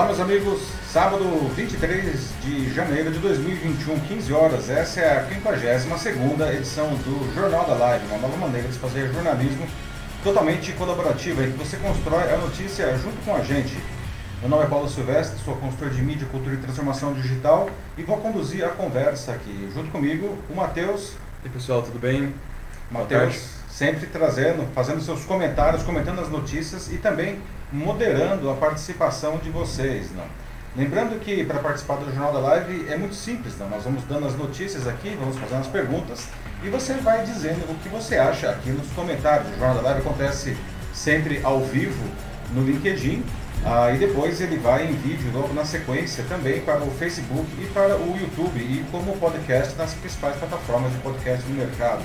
Olá, meus amigos. Sábado 23 de janeiro de 2021, 15 horas. Essa é a 52 edição do Jornal da Live, uma nova maneira de fazer jornalismo totalmente colaborativo, em que você constrói a notícia junto com a gente. Meu nome é Paulo Silvestre, sou consultor de mídia, cultura e transformação digital e vou conduzir a conversa aqui. Junto comigo, o Matheus. E aí, pessoal, tudo bem? Matheus, sempre trazendo, fazendo seus comentários, comentando as notícias e também moderando a participação de vocês. Não? Lembrando que para participar do Jornal da Live é muito simples, não? nós vamos dando as notícias aqui, vamos fazendo as perguntas e você vai dizendo o que você acha aqui nos comentários. O Jornal da Live acontece sempre ao vivo no LinkedIn ah, e depois ele vai em vídeo logo na sequência também para o Facebook e para o YouTube e como podcast nas principais plataformas de podcast do mercado.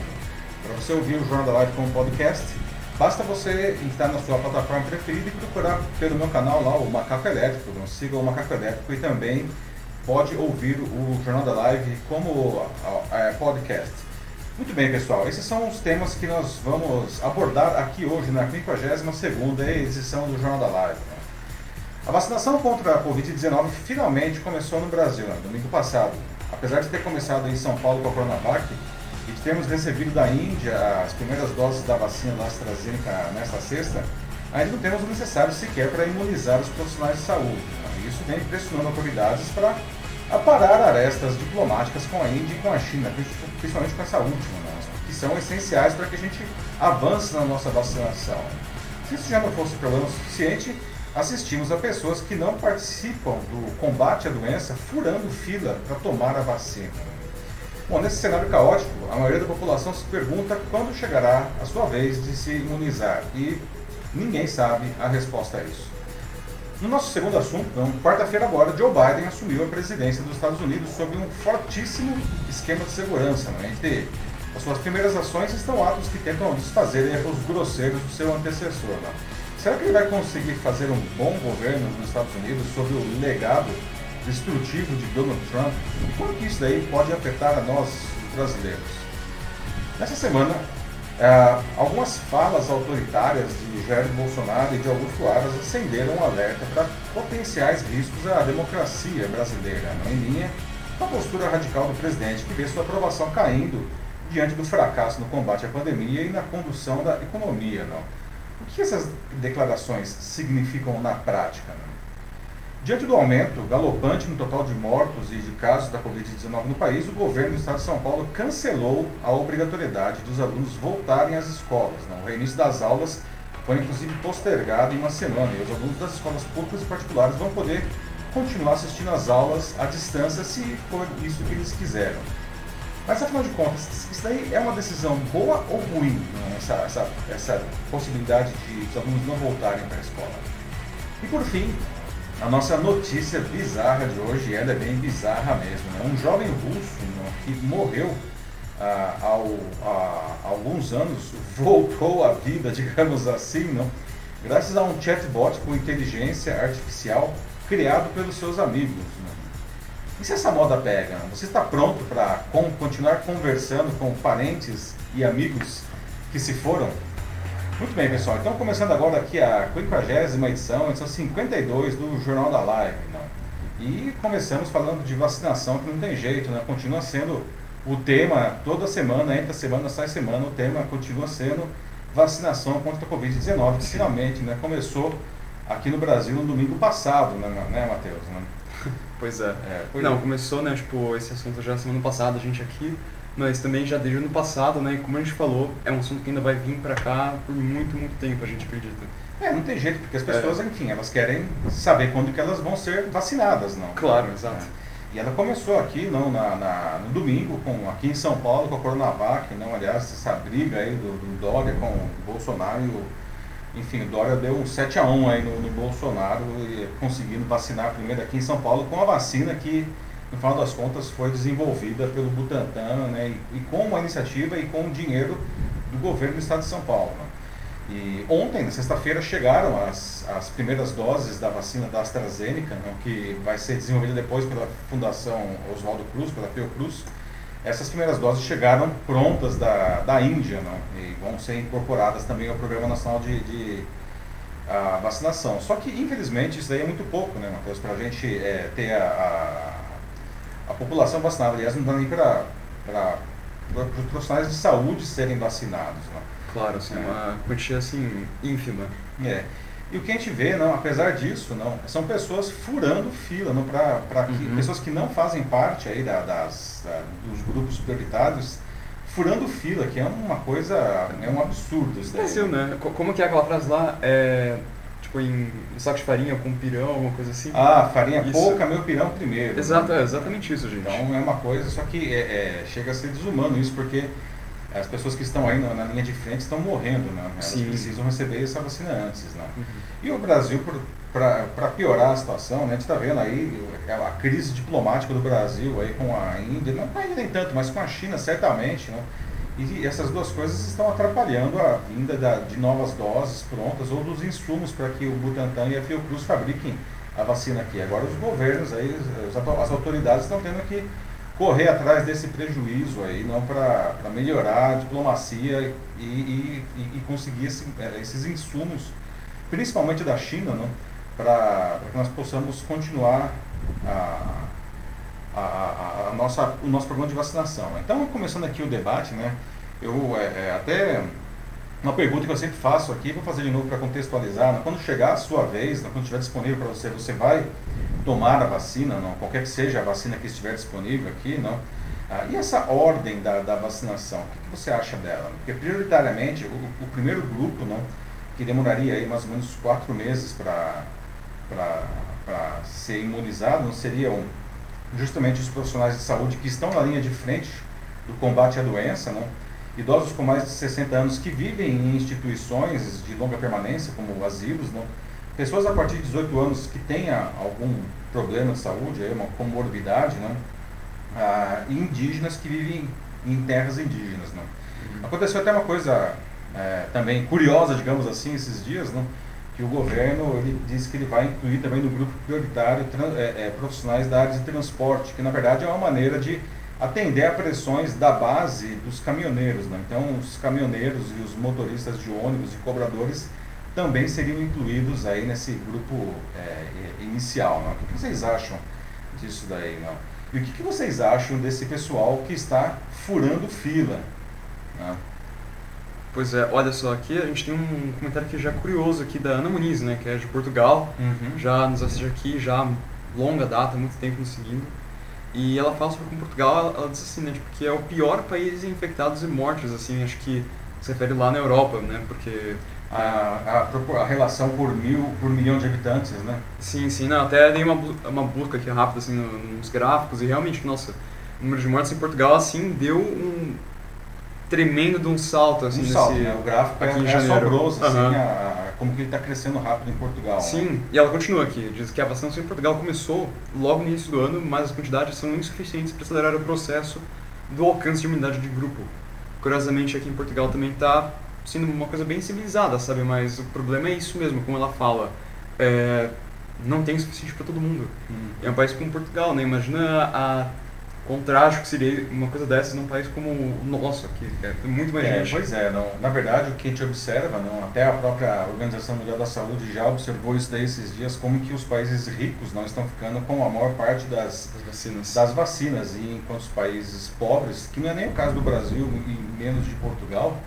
Para você ouvir o Jornal da Live como podcast, Basta você entrar na sua plataforma preferida e procurar pelo meu canal lá, o Macaco Elétrico. Não siga o Macaco Elétrico e também pode ouvir o Jornal da Live como é, podcast. Muito bem, pessoal. Esses são os temas que nós vamos abordar aqui hoje na 52ª edição do Jornal da Live. A vacinação contra a Covid-19 finalmente começou no Brasil, né, domingo passado. Apesar de ter começado em São Paulo com a Coronavac, e temos recebido da Índia as primeiras doses da vacina AstraZeneca nesta sexta, ainda não temos o necessário sequer para imunizar os profissionais de saúde. Isso vem pressionando autoridades para aparar arestas diplomáticas com a Índia e com a China, principalmente com essa última, né? que são essenciais para que a gente avance na nossa vacinação. Se isso já não fosse problema suficiente, assistimos a pessoas que não participam do combate à doença furando fila para tomar a vacina. Bom, nesse cenário caótico, a maioria da população se pergunta quando chegará a sua vez de se imunizar e ninguém sabe a resposta a isso. No nosso segundo assunto, então, quarta-feira agora, Joe Biden assumiu a presidência dos Estados Unidos sob um fortíssimo esquema de segurança. Né? Entre as suas primeiras ações estão atos que tentam desfazer erros grosseiros do seu antecessor. Né? Será que ele vai conseguir fazer um bom governo nos Estados Unidos sob o legado destrutivo de Donald Trump e como que isso daí pode afetar a nós, brasileiros. Nessa semana, é, algumas falas autoritárias de Jair Bolsonaro e de Augusto Aras acenderam um alerta para potenciais riscos à democracia brasileira, não em linha com a postura radical do presidente, que vê sua aprovação caindo diante do fracasso no combate à pandemia e na condução da economia. Não? O que essas declarações significam na prática? Não? Diante do aumento galopante no total de mortos e de casos da Covid-19 no país, o governo do estado de São Paulo cancelou a obrigatoriedade dos alunos voltarem às escolas. Né? O reinício das aulas foi inclusive postergado em uma semana e os alunos das escolas públicas e particulares vão poder continuar assistindo às aulas à distância se for isso que eles quiserem. Mas afinal de contas, isso daí é uma decisão boa ou ruim, né? essa, essa, essa possibilidade de os alunos não voltarem para a escola? E por fim, a nossa notícia bizarra de hoje, ela é bem bizarra mesmo. Né? Um jovem russo né, que morreu ah, ao, há alguns anos, voltou à vida, digamos assim, não? graças a um chatbot com inteligência artificial criado pelos seus amigos. Né? E se essa moda pega? Você está pronto para continuar conversando com parentes e amigos que se foram? Muito bem, pessoal. Então, começando agora aqui a 50 edição, edição 52 do Jornal da Live. Né? E começamos falando de vacinação, que não tem jeito, né? Continua sendo o tema, toda semana, entra semana, sai semana, o tema continua sendo vacinação contra a Covid-19, que finalmente né, começou aqui no Brasil no domingo passado, né, né Matheus? Né? Pois é. é pois não, é. começou, né, tipo, esse assunto já semana passada, a gente aqui mas também já desde o ano passado, né? Como a gente falou, é um assunto que ainda vai vir para cá por muito, muito tempo, a gente acredita. É, não tem jeito, porque as pessoas, é. enfim, elas querem saber quando que elas vão ser vacinadas, não? Claro, exato. É. E ela começou aqui não, na, na, no domingo, com, aqui em São Paulo, com a Coronavac, não, aliás, essa briga aí do, do Dória com o Bolsonaro e o, enfim, o Dória deu um 7 a 1 aí no, no Bolsonaro, e conseguindo vacinar primeiro aqui em São Paulo com a vacina que no final das contas, foi desenvolvida pelo Butantan, né, e, e com uma iniciativa e com o dinheiro do governo do estado de São Paulo. Né. E ontem, na sexta-feira, chegaram as, as primeiras doses da vacina da AstraZeneca, né, que vai ser desenvolvida depois pela Fundação Oswaldo Cruz, pela Fiocruz. Essas primeiras doses chegaram prontas da, da Índia né, e vão ser incorporadas também ao Programa Nacional de, de a vacinação. Só que, infelizmente, isso daí é muito pouco, né, Matheus, para a gente é, ter a, a, a, população vacinada. Aliás, não dá nem para os profissionais de saúde serem vacinados. Né? Claro, assim, é. uma quantia assim, ínfima. É. E o que a gente vê, não, apesar disso, não, são pessoas furando fila, não, pra, pra uhum. pessoas que não fazem parte aí da, das, da, dos grupos prioritários, furando fila, que é uma coisa, é um absurdo isso daí. Brasil, né? Como que é aquela frase lá? É, em um saco de farinha com pirão, alguma coisa assim? Ah, farinha isso. pouca, meu pirão primeiro. Exato, né? é exatamente isso, gente. Então é uma coisa, só que é, é, chega a ser desumano isso, porque as pessoas que estão aí na, na linha de frente estão morrendo, né? Elas Sim. precisam receber essa vacina antes, né? Uhum. E o Brasil, para piorar a situação, né, a gente está vendo aí a crise diplomática do Brasil aí com a Índia, não com a Índia nem tanto, mas com a China certamente, né? E essas duas coisas estão atrapalhando a vinda da, de novas doses prontas ou dos insumos para que o Butantan e a Fiocruz fabriquem a vacina aqui. Agora os governos aí, as autoridades estão tendo que correr atrás desse prejuízo aí, não para melhorar a diplomacia e, e, e conseguir esse, é, esses insumos, principalmente da China, para que nós possamos continuar a, a, a, nossa, o nosso programa de vacinação. Então, começando aqui o debate, né, eu é, é, até uma pergunta que eu sempre faço aqui, vou fazer de novo para contextualizar, né, quando chegar a sua vez, né, quando estiver disponível para você, você vai tomar a vacina, não, qualquer que seja a vacina que estiver disponível aqui, não? Ah, e essa ordem da, da vacinação, o que, que, você acha dela? Porque prioritariamente o, o, primeiro grupo, não, que demoraria aí mais ou menos quatro meses para ser imunizado, não seriam justamente os profissionais de saúde que estão na linha de frente do combate à doença, não? idosos com mais de 60 anos que vivem em instituições de longa permanência, como asilos, não? pessoas a partir de 18 anos que tenha algum problema de saúde, uma comorbidade, né? Ah, e indígenas que vivem em terras indígenas. Né? Uhum. Aconteceu até uma coisa é, também curiosa, digamos assim, esses dias, né? Que o governo ele que ele vai incluir também no grupo prioritário é, é, profissionais da área de transporte, que na verdade é uma maneira de atender a pressões da base dos caminhoneiros. Né? Então, os caminhoneiros e os motoristas de ônibus e cobradores também seriam incluídos aí nesse grupo é, inicial. Não? O que vocês acham disso daí? Não? E o que vocês acham desse pessoal que está furando fila? Não? Pois é, olha só, aqui a gente tem um comentário que já é curioso aqui da Ana Muniz, né, que é de Portugal, uhum. já nos assiste aqui, já longa data, muito tempo nos seguindo. E ela fala sobre como Portugal, ela, ela diz assim, né, tipo, que é o pior país em infectados e mortes, assim, acho que se refere lá na Europa, né, porque a, a, a, relação por mil por milhão de habitantes, né? Sim, sim, não, até dei uma, uma busca aqui rápida assim, nos gráficos e realmente, nossa, o número de mortes em Portugal assim deu um tremendo de um salto assim um salto, nesse, né? o gráfico aqui é, em é assombroso assim, uhum. a, como que ele está crescendo rápido em Portugal. Né? Sim, né? e ela continua aqui, diz que a vacinação em Portugal começou logo no início do ano, mas as quantidades são insuficientes para acelerar o processo do alcance de imunidade de grupo. Curiosamente aqui em Portugal também está sendo uma coisa bem civilizada, sabe? Mas o problema é isso mesmo, como ela fala. É, não tem suficiente para todo mundo. Hum. É um país como Portugal, né? Imagina a contraste que seria uma coisa dessas num país como o nosso aqui, que é muito mais é, gente. Pois é, não, na verdade o que a gente observa, não, até a própria Organização Mundial da Saúde já observou isso daí esses dias, como que os países ricos não estão ficando com a maior parte das, das, vacinas. das vacinas, e enquanto os países pobres, que não é nem o caso do Brasil e menos de Portugal,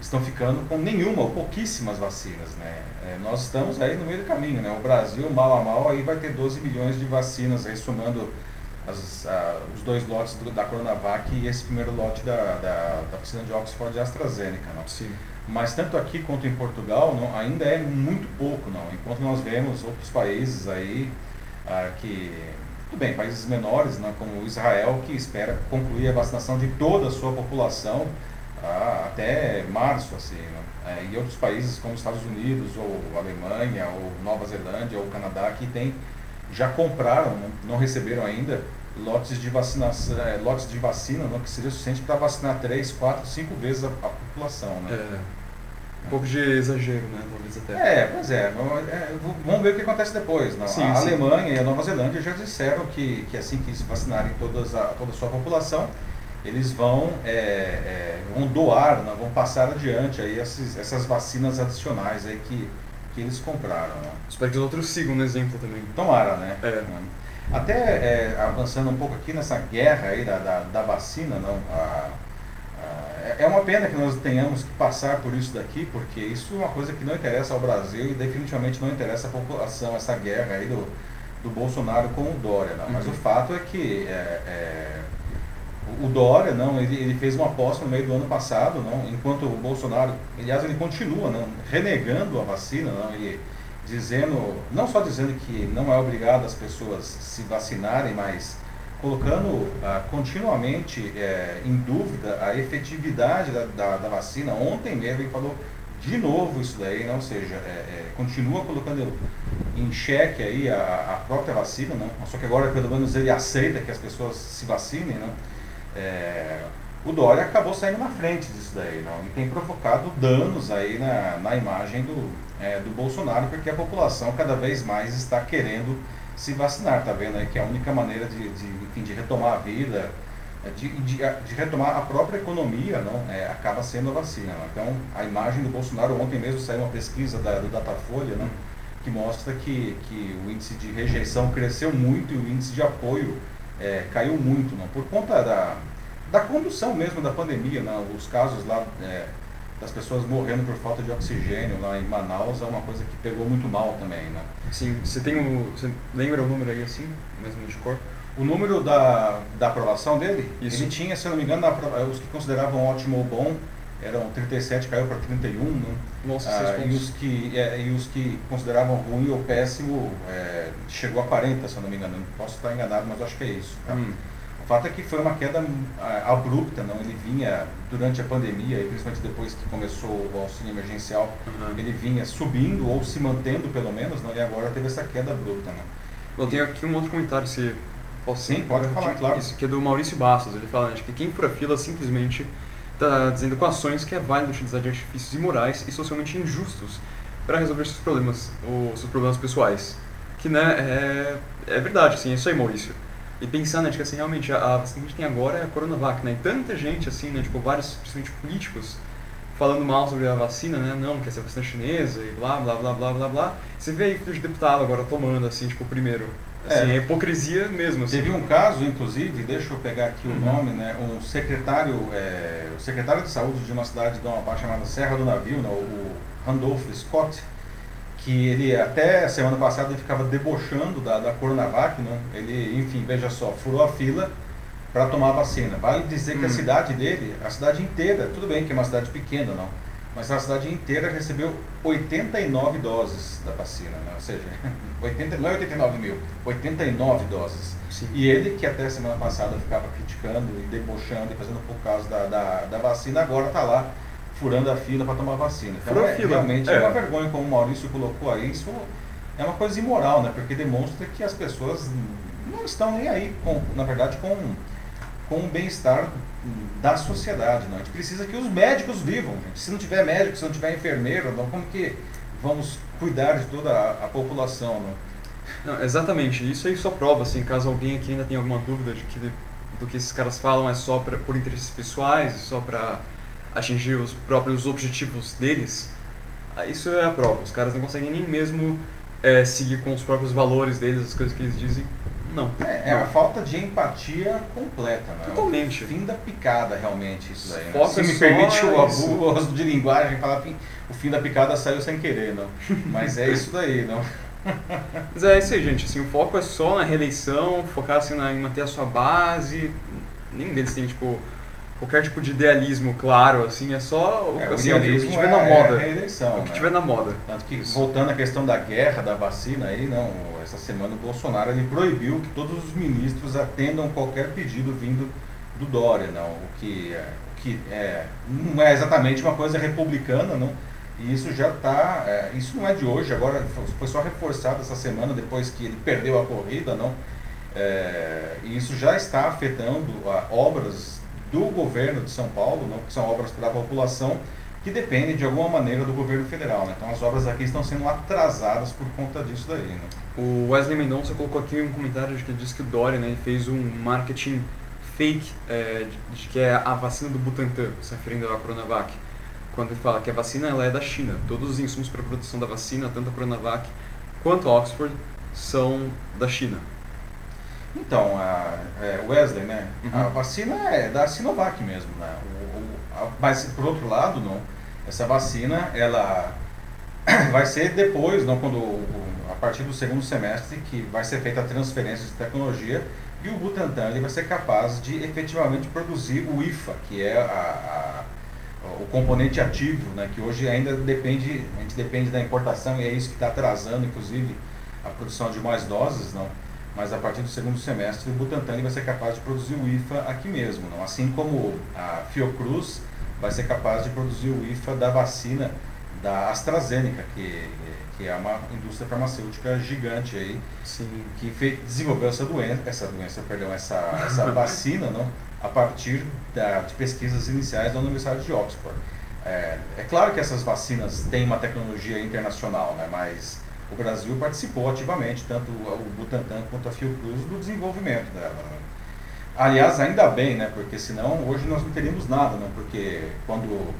estão ficando com nenhuma ou pouquíssimas vacinas. Né? É, nós estamos aí no meio do caminho. Né? O Brasil, mal a mal, aí vai ter 12 milhões de vacinas, aí somando as, a, os dois lotes do, da Coronavac e esse primeiro lote da, da, da vacina de Oxford e AstraZeneca. Não? Sim. Mas tanto aqui quanto em Portugal não, ainda é muito pouco, não. Enquanto nós vemos outros países aí ah, que tudo bem, países menores, né, como Israel, que espera concluir a vacinação de toda a sua população ah, até março, assim, né? é, e outros países como Estados Unidos, ou Alemanha, ou Nova Zelândia, ou Canadá, que tem, já compraram, não, não receberam ainda, lotes de, vacinação, é, lotes de vacina não, que seria suficiente para vacinar 3, 4, 5 vezes a, a população. Né? É. Um pouco de exagero, né? Talvez até. É, pois é. é vamos ver o que acontece depois. Não? Sim, a sim. Alemanha e a Nova Zelândia já disseram que, que assim que se vacinarem todas a, toda a sua população, eles vão, é, é, vão doar, né, vão passar adiante aí esses, essas vacinas adicionais aí que que eles compraram. Né? Espero que os outros sigam no exemplo também. Tomara, né? É. Até é, avançando um pouco aqui nessa guerra aí da, da, da vacina, não, a, a, é uma pena que nós tenhamos que passar por isso daqui, porque isso é uma coisa que não interessa ao Brasil e definitivamente não interessa à população, essa guerra aí do, do Bolsonaro com o Dória. Não. Mas uhum. o fato é que é, é, o Dória, não, ele, ele, fez uma aposta no meio do ano passado, não, enquanto o Bolsonaro, aliás, ele continua não, renegando a vacina, não, ele, dizendo, não só dizendo que não é obrigado as pessoas se vacinarem, mas colocando ah, continuamente é, em dúvida a efetividade da, da, da, vacina. Ontem mesmo ele falou de novo isso daí, não? ou seja, é, é, continua colocando em xeque aí a, a, própria vacina, não? só que agora pelo menos ele aceita que as pessoas se vacinem. Não? É, o Dória acabou saindo na frente disso daí, não? e tem provocado danos aí na, na imagem do, é, do Bolsonaro, porque a população cada vez mais está querendo se vacinar, tá vendo aí que é a única maneira de, de, enfim, de retomar a vida, é, de, de, de, retomar a própria economia, não, é, acaba sendo a vacina. Não? Então, a imagem do Bolsonaro, ontem mesmo saiu uma pesquisa da, do Datafolha, não, que mostra que, que o índice de rejeição cresceu muito e o índice de apoio é, caiu muito, não, por conta da, da condução mesmo da pandemia, não, os casos lá é, das pessoas morrendo por falta de oxigênio lá em Manaus é uma coisa que pegou muito mal também, né? Sim, você tem o, você lembra o número aí assim, mesmo de cor? O número da, da aprovação dele, Isso. ele tinha, se eu não me engano, os que consideravam ótimo ou bom eram 37, caiu para 31, né? Nossa, ah, e os que é, E os que consideravam ruim ou péssimo é, chegou a 40, se eu não me engano. Posso estar enganado, mas acho que é isso. Tá? Hum. O fato é que foi uma queda ah, abrupta, não? Ele vinha durante a pandemia, e principalmente depois que começou o auxílio emergencial, uhum. ele vinha subindo ou se mantendo pelo menos, não? e agora teve essa queda abrupta. Não? Eu tenho aqui um outro comentário, se posso Sim, pode falar, claro. Isso, que é do Maurício Bastos. Ele fala né, que quem fura fila simplesmente está dizendo com ações que é válido utilizar de artifícios imorais e socialmente injustos para resolver seus problemas, ou seus problemas pessoais. Que né, é, é verdade, assim, é isso aí, Maurício. E pensando, né, que assim, realmente, a, vacina que a gente tem agora é a Coronavac, né? E tanta gente, assim, né, tipo, vários, principalmente políticos, falando mal sobre a vacina, né? Não, quer ser vacina chinesa e blá, blá, blá, blá, blá, blá. Você vê aí filho de deputado agora tomando, assim, tipo, primeiro. Assim, é, é hipocrisia mesmo. Assim. Teve um caso, inclusive, deixa eu pegar aqui uhum. o nome, né? Um secretário, é, o secretário de saúde de uma cidade de uma chamada Serra do Navio, né, o Randolph Scott, que ele até semana passada ele ficava debochando da, da Coronavac, né? ele, enfim, veja só, furou a fila para tomar a vacina. Vale dizer hum. que a hum. cidade dele, a cidade inteira, tudo bem que é uma cidade pequena, não, mas a cidade inteira recebeu 89 doses da vacina, né? ou seja, 80, não é 89 mil, 89 doses. Sim. E ele, que até semana passada ficava criticando e debochando e fazendo por causa da, da, da vacina, agora está lá furando a fila para tomar vacina. Então, é, realmente é. é. uma vergonha, como o Maurício colocou aí, isso é uma coisa imoral, né? Porque demonstra que as pessoas não estão nem aí, com, na verdade, com, com o bem-estar da sociedade. Não? A gente precisa que os médicos vivam. Gente. Se não tiver médico, se não tiver enfermeiro, não, como que vamos cuidar de toda a, a população? Não? não? exatamente. Isso aí só prova, assim, caso alguém aqui ainda tenha alguma dúvida de que do que esses caras falam é só pra, por interesses pessoais, só para atingir os próprios objetivos deles, isso é a prova. Os caras não conseguem nem mesmo é, seguir com os próprios valores deles, as coisas que eles dizem. Não. É, é a falta de empatia completa, né? Totalmente. O fim da picada, realmente, isso daí. Né? Se me permite o abuso de linguagem, falar que o fim da picada saiu sem querer, não. Mas é isso daí, não. Mas é isso aí, gente. Assim, o foco é só na reeleição, focar assim, na, em manter a sua base. Nenhum deles tem, tipo, qualquer tipo de idealismo claro, assim, é só é, assim, o, que tiver é, na moda. É o que né? tiver na moda. Tanto que, voltando à questão da guerra, da vacina aí, não, essa semana o Bolsonaro ele proibiu que todos os ministros atendam qualquer pedido vindo do Dória, não, o que, é, que é, não é exatamente uma coisa republicana, não, e isso já está, é, isso não é de hoje, agora foi só reforçado essa semana depois que ele perdeu a corrida, não, é, e isso já está afetando a, obras do governo de São Paulo, não, que são obras para a população, que dependem de alguma maneira do governo federal. Né? Então as obras aqui estão sendo atrasadas por conta disso daí. Né? O Wesley Mendonça colocou aqui um comentário que diz que o Dória né, fez um marketing fake é, de, de, que é a vacina do Butantan, se referindo à Coronavac. quando ele fala que a vacina ela é da China. Todos os insumos para a produção da vacina, tanto a Coronavac quanto a Oxford, são da China. Então, a, é, Wesley, né? Uhum. A vacina é da Sinovac mesmo, né? O, o, a, mas por outro lado, não, essa vacina ela vai ser depois, não quando a partir do segundo semestre que vai ser feita a transferência de tecnologia e o Butantan ele vai ser capaz de efetivamente produzir o IFA, que é a, a, o componente ativo, né? Que hoje ainda depende, a gente depende da importação e é isso que está atrasando, inclusive, a produção de mais doses, não? Mas a partir do segundo semestre o Butantan vai ser capaz de produzir o IFA aqui mesmo, não? assim como a Fiocruz vai ser capaz de produzir o IFA da vacina da AstraZeneca, que, que é uma indústria farmacêutica gigante aí, Sim. que fez, desenvolveu essa doença, essa doença, perdão, essa, essa vacina, não? a partir da, de pesquisas iniciais da Universidade de Oxford. É, é claro que essas vacinas têm uma tecnologia internacional, né? mas o Brasil participou ativamente, tanto o Butantan quanto a Fiocruz, do desenvolvimento dela. Né? Aliás, ainda bem, né? porque senão hoje nós não teríamos nada, né? porque quando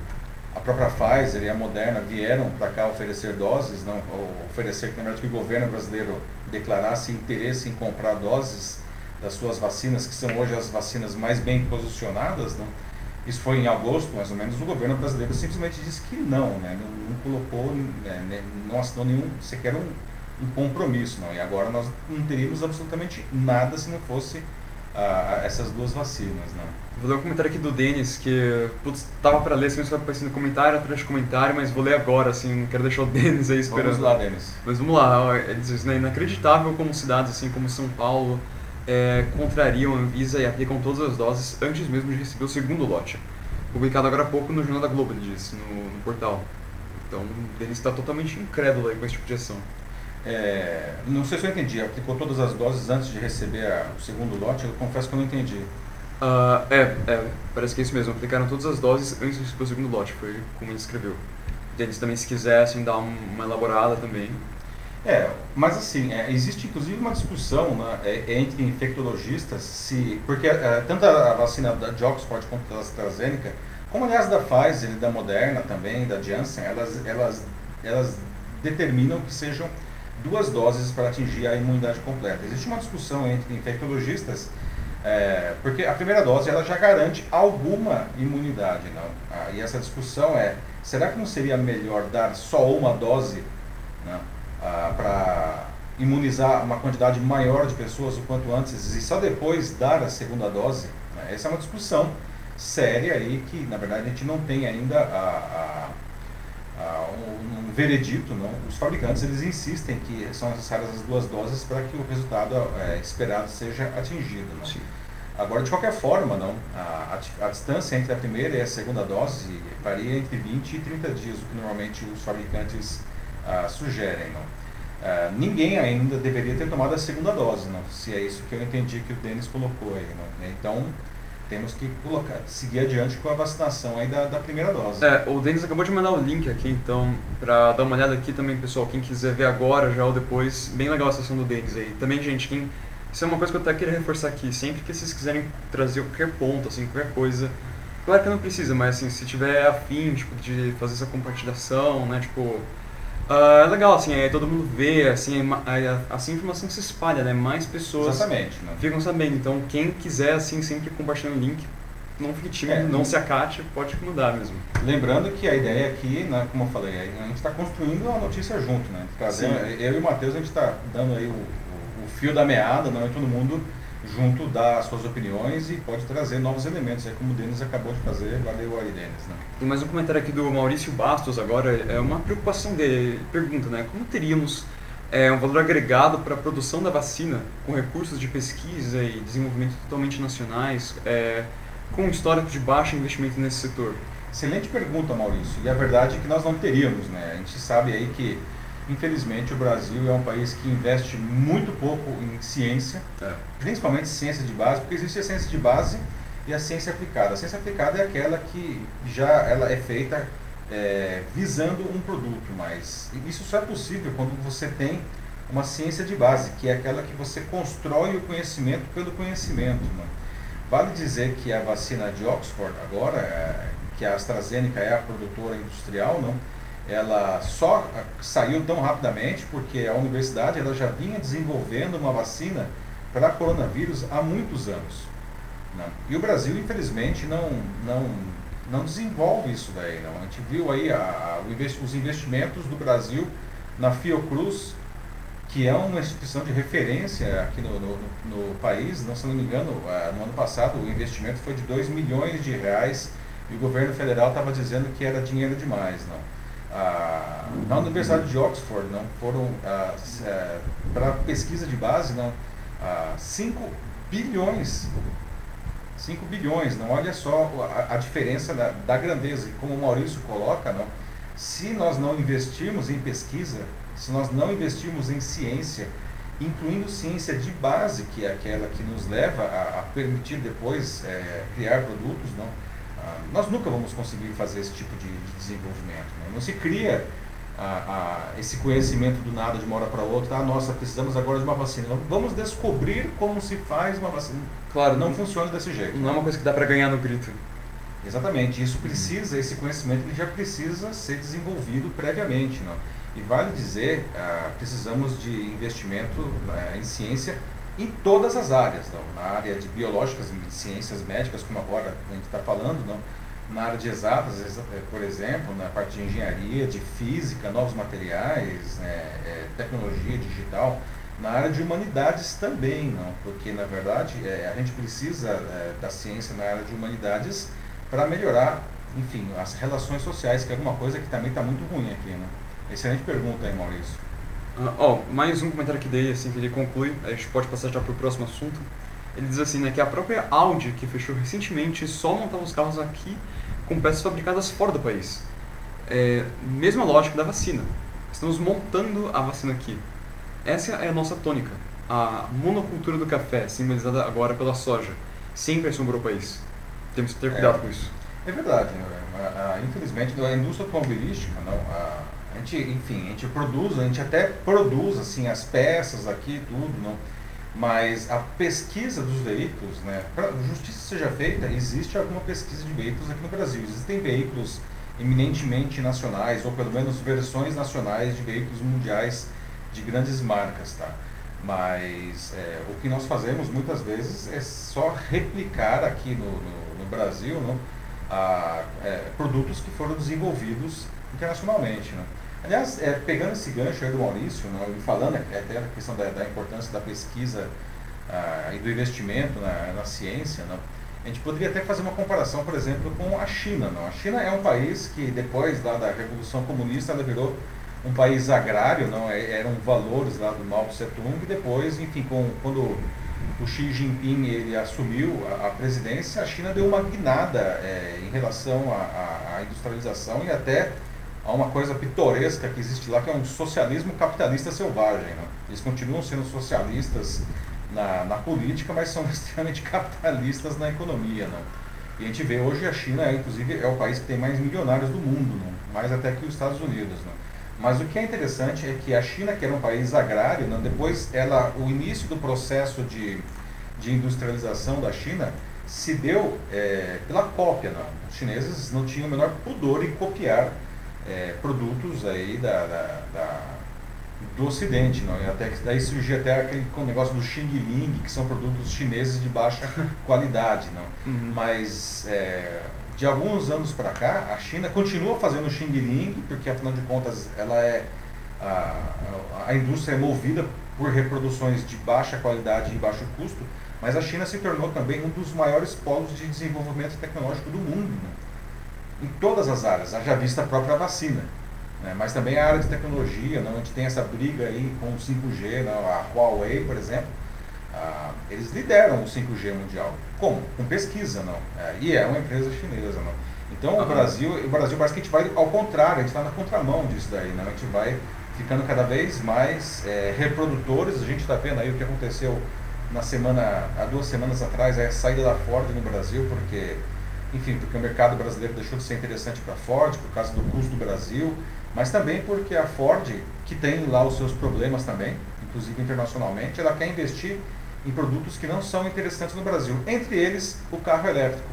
a própria Pfizer e a Moderna vieram para cá oferecer doses, não, oferecer na verdade que o governo brasileiro declarasse interesse em comprar doses das suas vacinas, que são hoje as vacinas mais bem posicionadas, não? Isso foi em agosto, mais ou menos, o governo brasileiro simplesmente disse que não, né? não, não colocou, né? não assinou nenhum, sequer um, um, compromisso. Não. E agora nós não teríamos absolutamente nada se não fosse ah, essas duas vacinas. Não. Vou ler um comentário aqui do Denis, que putz, tava para ler, assim, estava aparecendo comentário atrás de comentário, mas vou ler agora, assim, não quero deixar o Denis aí esperando. Vamos lá, Denis. Mas vamos lá, ele diz, né, inacreditável como cidades assim como São Paulo, é, contrariam a Anvisa e aplicam todas as doses antes mesmo de receber o segundo lote. Publicado agora há pouco no Jornal da Globo, ele disse, no, no portal. Então, ele está totalmente incrédulo aí com esse tipo de ação. É, não sei se eu entendi, aplicou todas as doses antes de receber a, o segundo lote? Eu confesso que eu não entendi. Uh, é, é, parece que é isso mesmo. Aplicaram todas as doses antes de receber o segundo lote, foi como ele escreveu. Eles também, se quisessem dar uma elaborada também, é, mas assim, é, existe inclusive uma discussão né, é, entre infectologistas se. Porque é, tanto a vacina da, de Oxford quanto da AstraZeneca, como aliás da Pfizer e da Moderna também, da Janssen, elas, elas, elas determinam que sejam duas doses para atingir a imunidade completa. Existe uma discussão entre infectologistas, é, porque a primeira dose ela já garante alguma imunidade, não? Ah, e essa discussão é: será que não seria melhor dar só uma dose? Não? Ah, para imunizar uma quantidade maior de pessoas o quanto antes e só depois dar a segunda dose? Né? Essa é uma discussão séria aí que, na verdade, a gente não tem ainda a, a, a um, um, veredito. Não? Os fabricantes eles insistem que são necessárias as duas doses para que o resultado é, esperado seja atingido. Não? Agora, de qualquer forma, não, a, a, a, distância entre a primeira e a segunda dose varia entre 20 e 30 dias, o que normalmente os fabricantes ah, sugerem. Ninguém ainda deveria ter tomado a segunda dose, não? se é isso que eu entendi que o Denis colocou aí. Não? Então, temos que colocar, seguir adiante com a vacinação aí da, da primeira dose. É, o Denis acabou de mandar o link aqui, então, para dar uma olhada aqui também, pessoal, quem quiser ver agora já ou depois, bem legal a sessão do Denis aí. Também, gente, quem, isso é uma coisa que eu até queria reforçar aqui, sempre que vocês quiserem trazer qualquer ponto, assim, qualquer coisa, claro que não precisa, mas assim, se tiver afim, tipo, de fazer essa compartilhação, né, tipo, Uh, é legal, assim, aí todo mundo vê, assim, assim a informação se espalha, né? Mais pessoas Exatamente, né? ficam sabendo. Então, quem quiser, assim, sempre compartilhando o link, não fique tímido, é, não se acate, pode mudar mesmo. Lembrando que a ideia aqui, né, como eu falei, a gente está construindo a notícia junto, né? Trazendo, eu e o Matheus, a gente está dando aí o, o, o, fio da meada, né? E todo mundo junto das suas opiniões e pode trazer novos elementos, é como o Denis acabou de fazer. Valeu aí, Denis. Né? Tem mais um comentário aqui do Maurício Bastos agora, é uma preocupação dele. Ele pergunta, né, como teríamos é, um valor agregado para a produção da vacina com recursos de pesquisa e desenvolvimento totalmente nacionais, é, com um histórico de baixo investimento nesse setor? Excelente pergunta, Maurício. E a verdade é que nós não teríamos, né? A gente sabe aí que Infelizmente, o Brasil é um país que investe muito pouco em ciência, é. principalmente ciência de base, porque existe a ciência de base e a ciência aplicada. A ciência aplicada é aquela que já ela é feita é, visando um produto, mas isso só é possível quando você tem uma ciência de base, que é aquela que você constrói o conhecimento pelo conhecimento. Né? Vale dizer que a vacina de Oxford agora, é, que a AstraZeneca é a produtora industrial, não, ela só saiu tão rapidamente porque a universidade ela já vinha desenvolvendo uma vacina para coronavírus há muitos anos. Não. E o Brasil, infelizmente, não, não, não desenvolve isso daí. Não. A gente viu aí a, a, os investimentos do Brasil na Fiocruz, que é uma instituição de referência aqui no, no, no país. Não, se não me engano, no ano passado o investimento foi de 2 milhões de reais e o governo federal estava dizendo que era dinheiro demais. Não. Na Universidade de Oxford não foram é, para pesquisa de base não 5 bilhões 5 bilhões, não olha só a, a diferença da, da, grandeza, e como o Maurício coloca, não, se nós não investirmos em pesquisa, se nós não investirmos em ciência, incluindo ciência de base, que é aquela que nos leva a, a permitir depois é, criar produtos, não, nós nunca vamos conseguir fazer esse tipo de, de desenvolvimento. Não, não se cria a, a, esse conhecimento do nada de uma hora para outra, ah, nossa, precisamos agora de uma vacina. Vamos descobrir como se faz uma vacina. Claro, não, não funciona desse jeito. Não é uma coisa que dá para ganhar no grito. Exatamente, isso precisa, esse conhecimento ele já precisa ser desenvolvido previamente. Não? E vale dizer, ah, precisamos de investimento ah, em ciência em todas as áreas, não? na área de biológicas, ciências médicas, como agora a gente está falando, não? na área de exatas, eh, por exemplo, na parte de engenharia, de física, novos materiais, é, tecnologia digital, na área de humanidades também, não, porque na verdade é, a gente precisa é, da ciência na área de humanidades para melhorar, enfim, as relações sociais, que é alguma coisa que também está muito ruim aqui, né? Excelente pergunta aí, Maurício. Uh, oh, mais um comentário que dei, assim, que ele conclui, a gente pode passar já para o próximo assunto. Ele diz assim, né, que a própria Audi, que fechou recentemente, só montava os carros aqui com peças fabricadas fora do país. É, mesma lógica da vacina. Estamos montando a vacina aqui. Essa é a nossa tônica. A monocultura do café, simbolizada agora pela soja, sempre assombrou o país. Temos que ter cuidado é, com isso. É verdade. Né? A, a, infelizmente, a indústria automobilística, não, a, gente, enfim, a gente produz, a gente até produz assim as peças aqui, tudo, não mas a pesquisa dos veículos, né, para justiça seja feita, existe alguma pesquisa de veículos aqui no Brasil. Existem veículos eminentemente nacionais, ou pelo menos versões nacionais de veículos mundiais de grandes marcas, tá? Mas é, o que nós fazemos muitas vezes é só replicar aqui no, no, no Brasil não, a, é, produtos que foram desenvolvidos internacionalmente. Né? Aliás, é, pegando esse gancho aí do Maurício, né, e falando é, até a questão da, da importância da pesquisa ah, e do investimento na, na ciência, né, a gente poderia até fazer uma comparação, por exemplo, com a China. Não? A China é um país que, depois lá da Revolução Comunista, ela virou um país agrário, não é, eram valores lá do Mao Tse Tung, e depois, enfim, com, quando o Xi Jinping ele assumiu a, a presidência, a China deu uma guinada é, em relação à industrialização e até a uma coisa pitoresca que existe lá, que é um socialismo capitalista selvagem. Né? Eles continuam sendo socialistas na, na política, mas são extremamente capitalistas na economia. Né? E a gente vê hoje a China, é, inclusive, é o país que tem mais milionários do mundo, né? mais até que os Estados Unidos. Né? Mas o que é interessante é que a China, que era um país agrário, né? depois ela, o início do processo de, de industrialização da China se deu é, pela cópia. Não? Os chineses não tinham o menor pudor em copiar é, produtos aí da, da, da, do Ocidente. Não? E até, daí surgiu até aquele negócio do Xing Ling, que são produtos chineses de baixa qualidade. Não? Uhum. Mas é, de alguns anos para cá, a China continua fazendo Xing Ling, porque afinal de contas ela é a, a indústria é movida por reproduções de baixa qualidade e baixo custo, mas a China se tornou também um dos maiores polos de desenvolvimento tecnológico do mundo. Né? Em todas as áreas, haja vista a própria vacina. Né? Mas também a área de tecnologia, não? a gente tem essa briga aí com o 5G, não? a Huawei, por exemplo, ah, eles lideram o 5G mundial. Como? Com pesquisa, não? É, e é uma empresa chinesa, não? Então uhum. o Brasil, o Brasil parece que a gente vai ao contrário, a gente está na contramão disso daí, não? A gente vai ficando cada vez mais é, reprodutores. A gente está vendo aí o que aconteceu na semana, há duas semanas atrás, é a saída da Ford no Brasil, porque enfim, porque o mercado brasileiro deixou de ser interessante para a Ford por causa do custo do Brasil, mas também porque a Ford, que tem lá os seus problemas também, inclusive internacionalmente, ela quer investir em produtos que não são interessantes no Brasil, entre eles o carro elétrico,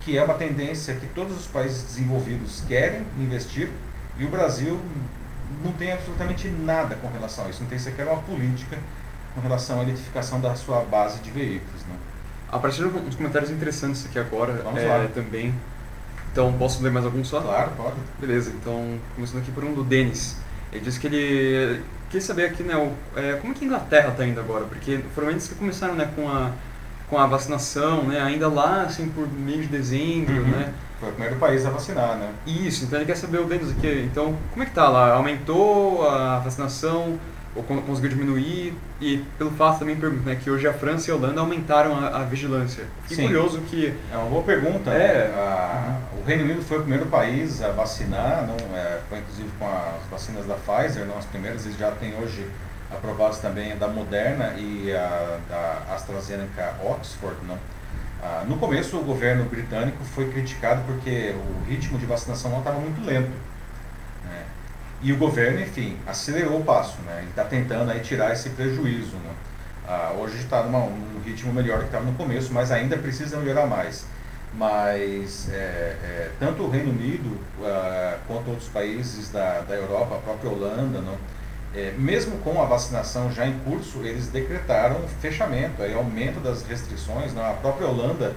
que é uma tendência que todos os países desenvolvidos querem investir e o Brasil não tem absolutamente nada com relação a isso, não tem sequer uma política com relação à eletrificação da sua base de veículos. Né? Apareceram uns comentários interessantes aqui agora Vamos é, lá. também. Então, posso ler mais algum só? Claro, pode. Beleza, então, começando aqui por um do Denis. Ele disse que ele quer saber aqui, né, o, é, como é que a Inglaterra está indo agora? Porque foram eles que começaram, né, com a, com a vacinação, né, ainda lá, assim, por mês de dezembro, Uhum. né? Foi o primeiro país a vacinar, né? Isso, então ele quer saber o Denis aqui. Então, como é que tá lá? Aumentou a vacinação? Ou con- conseguiu diminuir? E pelo fato também pergunto, né, que hoje a França e a Holanda aumentaram a, a vigilância. Fiquei curioso que É uma boa pergunta. É. né? A- O Reino Unido foi o primeiro país a vacinar, não, é, foi inclusive com as vacinas da Pfizer, não as primeiras, eles já têm hoje aprovados também a da Moderna e a da AstraZeneca Oxford. Não? Ah, no começo, o governo britânico foi criticado porque o ritmo de vacinação lá estava muito lento. E o governo, enfim, acelerou o passo. Né? Ele está tentando aí tirar esse prejuízo. Né? Ah, hoje está num ritmo melhor que estava no começo, mas ainda precisa melhorar mais. Mas é, é, tanto o Reino Unido ah, quanto outros países da, da Europa, a própria Holanda, não, é, mesmo com a vacinação já em curso, eles decretaram fechamento, aí, aumento das restrições. Não? A própria Holanda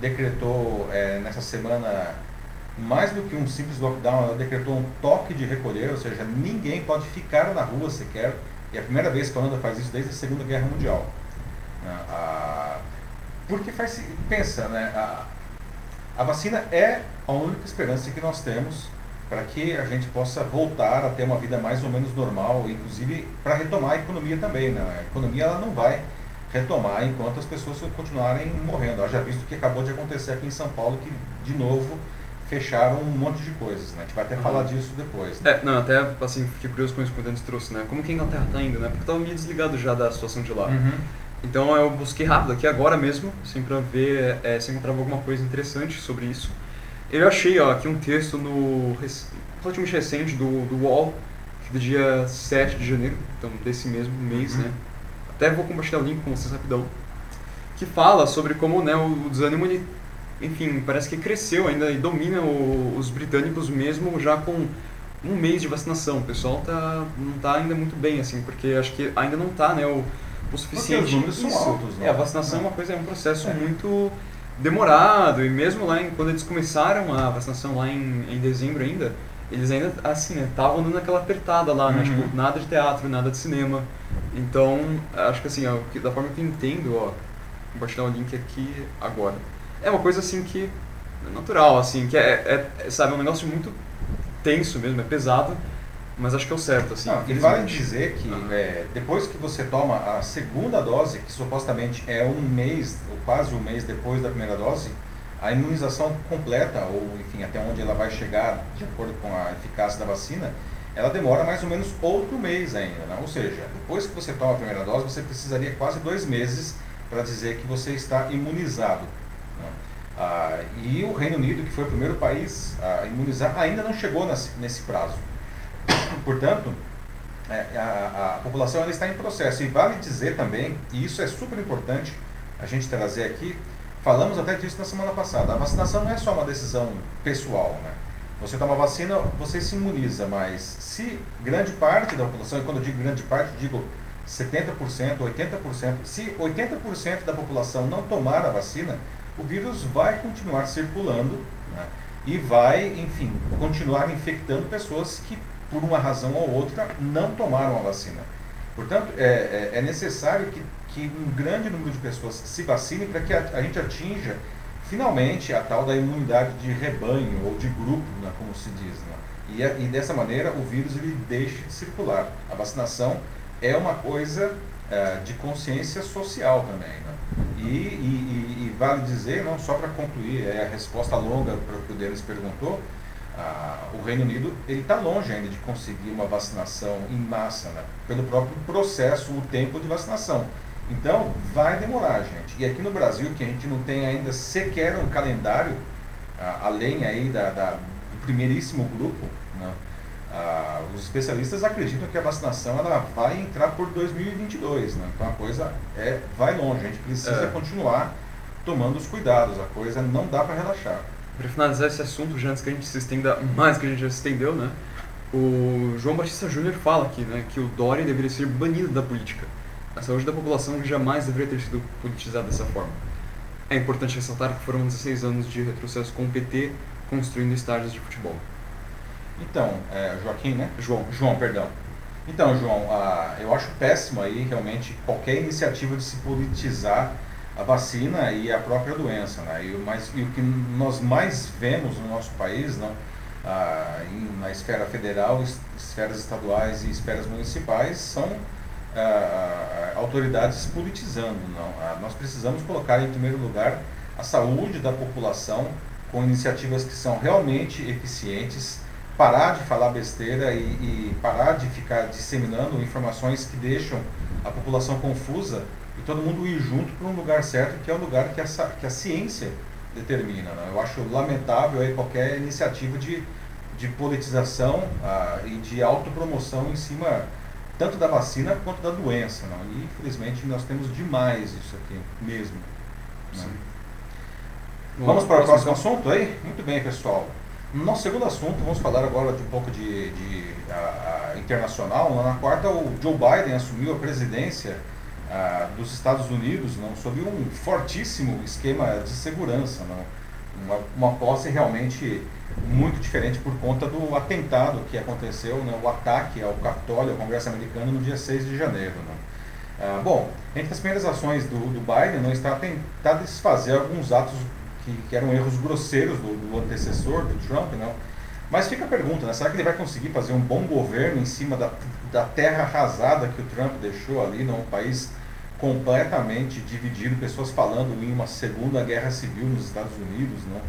decretou é, nessa semana mais do que um simples lockdown, ela decretou um toque de recolher, ou seja, ninguém pode ficar na rua sequer. E é a primeira vez que a Holanda faz isso desde a Segunda Guerra Mundial. Ah, porque faz, pensa, né? A, a vacina é a única esperança que nós temos para que a gente possa voltar a ter uma vida mais ou menos normal, inclusive para retomar a economia também. Né? A economia ela não vai retomar enquanto as pessoas continuarem morrendo. Já visto que acabou de acontecer aqui em São Paulo, que de novo fecharam um monte de coisas. Né? A gente vai até Uhum. falar disso depois. né? É, não, até assim, fiquei curioso com isso que o Denis trouxe, né? Como que a Inglaterra tá indo, né? Porque eu tava meio desligado já da situação de lá. Uhum. Então eu busquei rápido aqui agora mesmo, assim, pra ver é, se encontrava alguma coisa interessante sobre isso. Eu achei ó, aqui um texto no relativamente recente do, do UOL, do dia 7 de janeiro, então desse mesmo mês, Uhum. né? Até vou compartilhar o link com vocês rapidão. Que fala sobre como né, o desânimo, enfim, parece que cresceu ainda e domina o- os britânicos mesmo já com um mês de vacinação. O pessoal tá, não tá ainda muito bem, assim, porque acho que ainda não tá, né, o, o suficiente. os números são altos, né? É, a vacinação é É. uma coisa, é um processo É. muito demorado, e mesmo lá em, quando eles começaram a vacinação lá em, em dezembro ainda, eles ainda, assim, né, estavam dando aquela apertada lá, né, Uhum. tipo, nada de teatro, nada de cinema. Então, acho que assim, ó, que- da forma que eu entendo, ó, vou compartilhar o link aqui agora. É uma coisa assim que é natural, assim, que é, é, é, sabe, é um negócio muito tenso mesmo, é pesado, mas acho que é o certo, assim. Não, e vale dizer que Ah. é, depois que você toma a segunda dose, que supostamente é um mês, ou quase um mês depois da primeira dose, a imunização completa, ou enfim, até onde ela vai chegar, de acordo com a eficácia da vacina, ela demora mais ou menos outro mês ainda. Né? Ou seja, depois que você toma a primeira dose, você precisaria quase dois meses para dizer que você está imunizado. Ah, e o Reino Unido, que foi o primeiro país a imunizar, ainda não chegou nesse, prazo. Portanto, é, a, a população ela está em processo. E vale dizer também, e isso é super importante a gente trazer aqui, falamos até disso na semana passada, a vacinação não é só uma decisão pessoal. Né? Você toma vacina, você se imuniza, mas se grande parte da população, e quando eu digo grande parte, digo 70%, 80%, se 80% da população não tomar a vacina, o vírus vai continuar circulando né? e vai, enfim, continuar infectando pessoas que, por uma razão ou outra, não tomaram a vacina. Portanto, é, é, é necessário que, que um grande número de pessoas se vacine para que a, a gente atinja finalmente a tal da imunidade de rebanho ou de grupo, né, como se diz. Né? E, a- e dessa maneira o vírus ele deixa de circular. A vacinação é uma coisa eh, de consciência social também. Né? E, e- e- e vale dizer, não só para concluir é a resposta longa para o que o Denis perguntou, ah, o Reino Unido ele está longe ainda de conseguir uma vacinação em massa, né? pelo próprio processo, o tempo de vacinação. Então, vai demorar, gente. E aqui no Brasil, que a gente não tem ainda sequer um calendário, ah, além aí da, da- do primeiríssimo grupo, né? Ah, os especialistas acreditam que a vacinação ela vai entrar por 2022. Né? Então, a coisa é, vai longe. A gente precisa É. continuar tomando os cuidados. A coisa não dá para relaxar. Para finalizar esse assunto, já antes que a gente se estenda mais que a gente já se estendeu, né? O João Batista Júnior fala aqui né, que o Dória deveria ser banido da política. A saúde da população jamais deveria ter sido politizada dessa forma. É importante ressaltar que foram 16 anos de retrocesso com o PT construindo estádios de futebol. Então, é, Joaquim, né? João. João, perdão. Então, João, ah, eu acho péssimo aí realmente qualquer iniciativa de se politizar a vacina e a própria doença, né? E, mas, e o que nós mais vemos no nosso país, não, ah, em, na esfera federal, esferas estaduais e esferas municipais, são ah, autoridades politizando. Não? Ah, nós precisamos colocar em primeiro lugar a saúde da população com iniciativas que são realmente eficientes, parar de falar besteira e, e parar de ficar disseminando informações que deixam a população confusa e todo mundo ir junto para um lugar certo, que é o lugar que a, que a ciência determina. Né? Eu acho lamentável aí qualquer iniciativa de, de politização ah, e de autopromoção em cima tanto da vacina quanto da doença. Não? E infelizmente nós temos demais isso aqui mesmo. Né? Vamos para o próximo assunto aí? Muito bem, pessoal. No nosso segundo assunto, vamos falar agora de um pouco de, de a, a internacional. Na quarta, o Joe Biden assumiu a presidência ah, dos Estados Unidos não, sob um fortíssimo esquema de segurança. Não? Uma, uma posse realmente muito diferente por conta do atentado que aconteceu, né, o ataque ao Capitólio, ao Congresso americano, no dia 6 de janeiro. Né? Ah, bom, entre as primeiras ações do, do Biden, não está a tentar desfazer alguns atos que, que eram erros grosseiros do, do, antecessor, do Trump, não? Mas fica a pergunta, né? será que ele vai conseguir fazer um bom governo em cima da, da terra arrasada que o Trump deixou ali, num país completamente dividido, pessoas falando em uma segunda guerra civil nos Estados Unidos, né?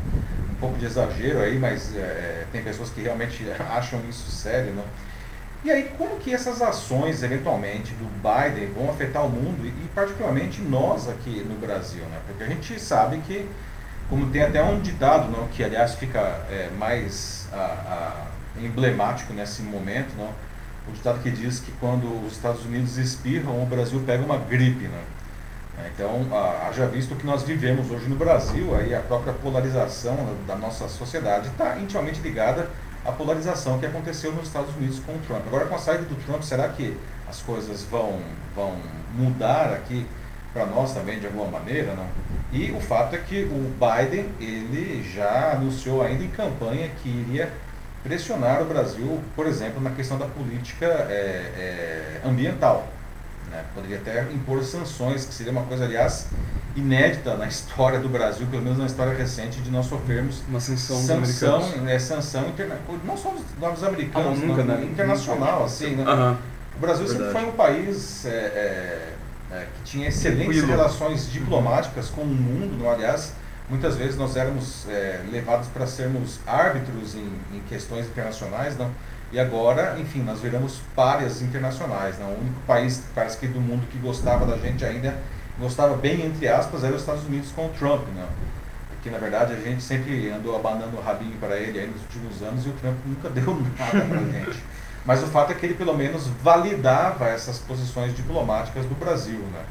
um pouco de exagero aí, mas é, é tem pessoas que realmente acham isso sério. Né? E aí, como que essas ações, eventualmente, do Biden vão afetar o mundo e, particularmente, nós aqui no Brasil? Né? Porque a gente sabe que, como tem até um ditado, não, que aliás fica é, mais a, a, emblemático nesse momento, não, o ditado que diz que quando os Estados Unidos espirram, o Brasil pega uma gripe. Né? Então, haja visto que nós vivemos hoje no Brasil, aí a própria polarização da nossa sociedade está intimamente ligada à polarização que aconteceu nos Estados Unidos com o Trump. Agora, com a saída do Trump, será que as coisas vão, vão mudar aqui para nós também de alguma maneira? Não? E o fato é que o Biden, ele já anunciou ainda em campanha que iria pressionar o Brasil, por exemplo, na questão da política é, é, ambiental. Né? Poderia até impor sanções, que seria uma coisa, aliás, inédita na história do Brasil, pelo menos na história recente, de nós sofrermos uma sanção, sanção, é, sanção interna não só dos americanos, ah, nunca, não, né? internacional, assim, né? Uhum. O Brasil Verdade. sempre foi um país é, é, é, que tinha excelentes Tranquilo. relações diplomáticas com o mundo, não, aliás, muitas vezes nós éramos é, levados para sermos árbitros em, em, questões internacionais, não? E agora, enfim, nós viramos párias internacionais, não? O único país, parece que do mundo que gostava da gente ainda, gostava bem entre aspas, era os Estados Unidos com o Trump, não? Porque na verdade a gente sempre andou abanando o rabinho para ele aí nos últimos anos e o Trump nunca deu nada para a gente. Mas o fato é que ele pelo menos validava essas posições diplomáticas do Brasil, né?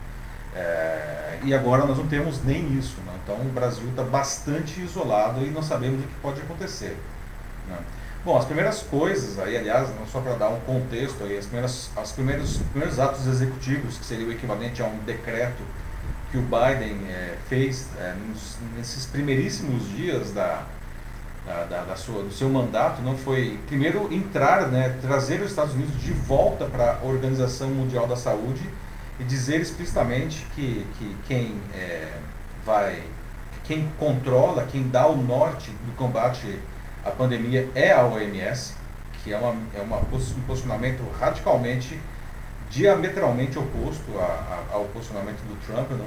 É, e agora nós não temos nem isso. Né? Então o Brasil está bastante isolado e não sabemos o que pode acontecer. Né? Bom, as primeiras coisas aí, aliás, não só para dar um contexto aí, as primeiras, as primeiros, os primeiros atos executivos, que seria o equivalente a um decreto que o Biden é, fez é, nos, nesses primeiríssimos dias da, da, da, sua, do seu mandato, não foi primeiro entrar, né, trazer os Estados Unidos de volta para a Organização Mundial da Saúde e dizer explicitamente que, que quem é, vai, quem controla, quem dá o norte do combate à pandemia é a OMS, que é, uma, é uma, um posicionamento radicalmente, diametralmente oposto a, a, ao posicionamento do Trump. Não?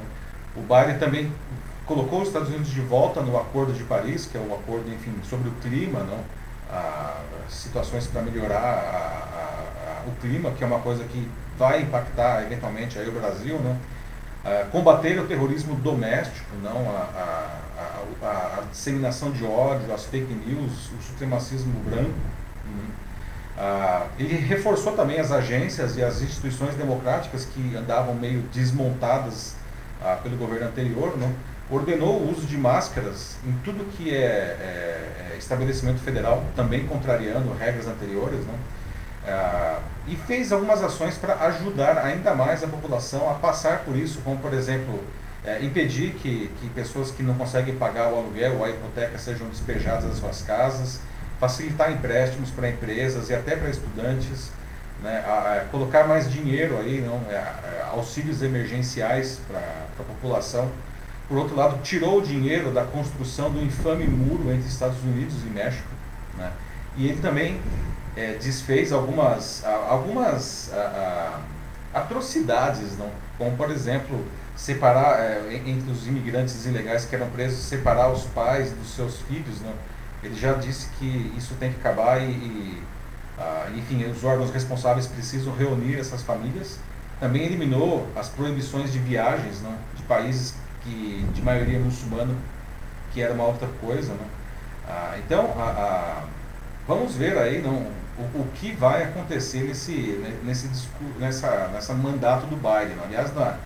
O Biden também colocou os Estados Unidos de volta no Acordo de Paris, que é um acordo, enfim, sobre o clima, não? A, situações para melhorar o clima, que é uma coisa que vai impactar eventualmente aí o Brasil, né? Uh, combater o terrorismo doméstico, não a, a, a, a, disseminação de ódio, as fake news, o supremacismo branco. Uh, ele reforçou também as agências e as instituições democráticas que andavam meio desmontadas uh, pelo governo anterior, não? ordenou o uso de máscaras em tudo que é, é, é estabelecimento federal, também contrariando regras anteriores, né? Ah, e fez algumas ações para ajudar ainda mais a população a passar por isso, como por exemplo é, impedir que, que pessoas que não conseguem pagar o aluguel ou a hipoteca sejam despejadas das suas casas, facilitar empréstimos para empresas e até para estudantes, né, a, a colocar mais dinheiro aí, não, é, é, auxílios emergenciais para a população. Por outro lado, tirou o dinheiro da construção do infame muro entre Estados Unidos e México. Né, e ele também é, desfez algumas, algumas a, a, atrocidades, não, como por exemplo separar é, entre os imigrantes ilegais que eram presos, separar os pais dos seus filhos. Não, ele já disse que isso tem que acabar e, e enfim, os órgãos responsáveis precisam reunir essas famílias. Também eliminou as proibições de viagens né, de países que, de maioria muçulmana, que era uma outra coisa. Né. Ah, então, a, a, vamos ver aí não, o, o, que vai acontecer nesse, nesse, nessa, nessa mandato do Biden. Aliás, na,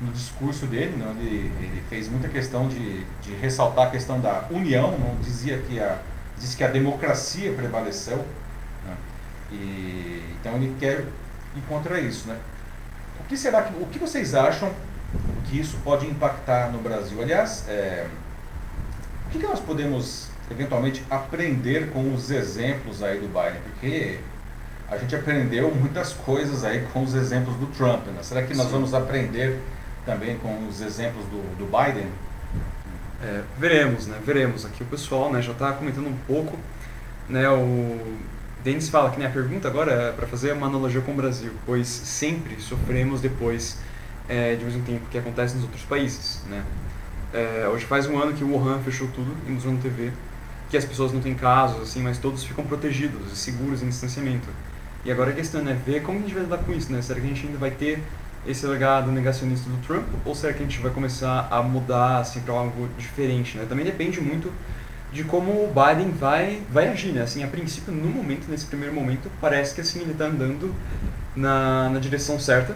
no discurso dele, não, ele, ele, fez muita questão de, de ressaltar a questão da união, não dizia que a, disse que a democracia prevaleceu. E, então ele quer ir contra isso, né? O que será que, o que vocês acham que isso pode impactar no Brasil? Aliás, é, o que, que nós podemos eventualmente aprender com os exemplos aí do Biden? Porque a gente aprendeu muitas coisas aí com os exemplos do Trump, né? Será que nós Sim. vamos aprender também com os exemplos do, do Biden? É, veremos, né? Veremos. Aqui o pessoal né, já está comentando um pouco, né? O Denis fala que né, a pergunta agora é para fazer uma analogia com o Brasil, pois sempre sofremos depois é, de mesmo tempo que acontece nos outros países. Né? É, hoje faz um ano que o Wuhan fechou tudo em Zona TV, que as pessoas não têm casos, assim, mas todos ficam protegidos e seguros em distanciamento. E agora a questão é ver como a gente vai lidar com isso, né? Será que a gente ainda vai ter esse legado negacionista do Trump ou será que a gente vai começar a mudar assim para algo diferente, né? Também depende muito de como o Biden vai, vai agir, né? Assim, a princípio, no momento, nesse primeiro momento, parece que assim, ele está andando na, na direção certa,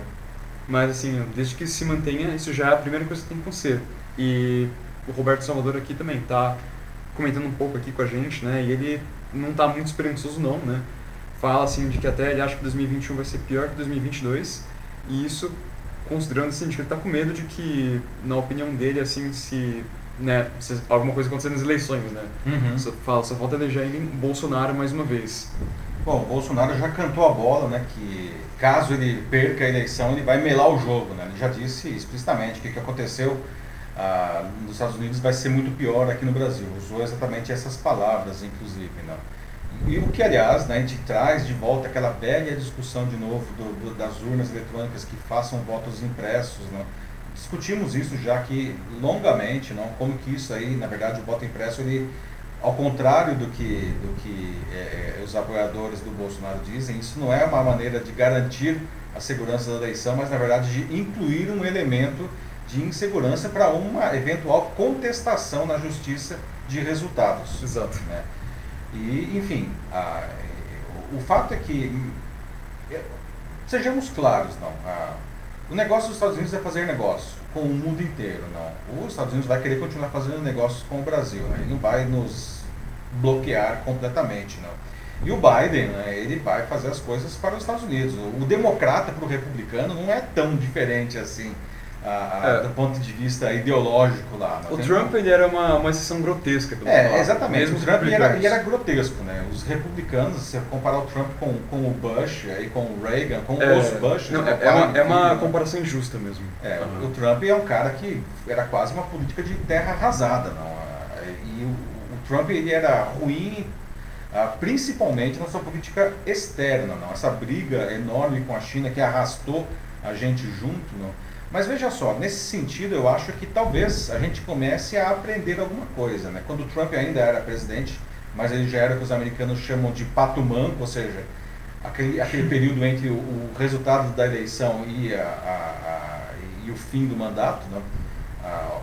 mas assim, desde que se mantenha, isso já é a primeira coisa que tem que acontecer. E o Roberto Salvador aqui também está comentando um pouco aqui com a gente, né? E ele não está muito esperançoso não, né? Fala assim de que até ele acha que 2021 vai ser pior que 2022, e isso considerando assim, de que ele está com medo de que, na opinião dele, assim, se né, se alguma coisa acontecer nas eleições, né? Uhum. Só, fala, só falta eleger ele Bolsonaro mais uma vez. Bom, o Bolsonaro já cantou a bola, né, que caso ele perca a eleição, ele vai melar o jogo, né? Ele já disse explicitamente que o que aconteceu ah, nos Estados Unidos vai ser muito pior aqui no Brasil. Usou exatamente essas palavras, inclusive, né? E o que, aliás, né, a gente traz de volta aquela velha discussão de novo do, do, das urnas eletrônicas que façam votos impressos, né? discutimos isso já aqui longamente, não? como que isso aí, na verdade, o voto impresso, ele, ao contrário do que, do que é, é, os apoiadores do Bolsonaro dizem, isso não é uma maneira de garantir a segurança da eleição, mas, na verdade, de incluir um elemento de insegurança para uma eventual contestação na justiça de resultados. Exato. Né? E, enfim, a, o fato é que, é, sejamos claros, não, a, o negócio dos Estados Unidos é fazer negócio com o mundo inteiro, não. Os Estados Unidos vai querer continuar fazendo negócios com o Brasil, né? ele não vai nos bloquear completamente, não. E o Biden, né, ele vai fazer as coisas para os Estados Unidos. O democrata para o republicano não é tão diferente assim a, a, é. do ponto de vista ideológico lá. O Trump ele era uma, uma exceção grotesca. Pelo é, exatamente. Mesmo o Trump ele era, ele era, grotesco. Né? Os republicanos, se você comparar o Trump com, com o Bush, aí com o Reagan, com é, os Bush... Não, é, é, uma, é uma comparação injusta mesmo. É, uhum. O Trump é um cara que era quase uma política de terra arrasada. Não? E o, o Trump ele era ruim principalmente na sua política externa. Não? Essa briga enorme com a China que arrastou a gente junto... Não? Mas veja só, nesse sentido eu acho que talvez a gente comece a aprender alguma coisa. Né? Quando o Trump ainda era presidente, mas ele já era o que os americanos chamam de pato manco, ou seja, aquele, aquele período entre o, o resultado da eleição e, a, a, a, e o fim do mandato, né?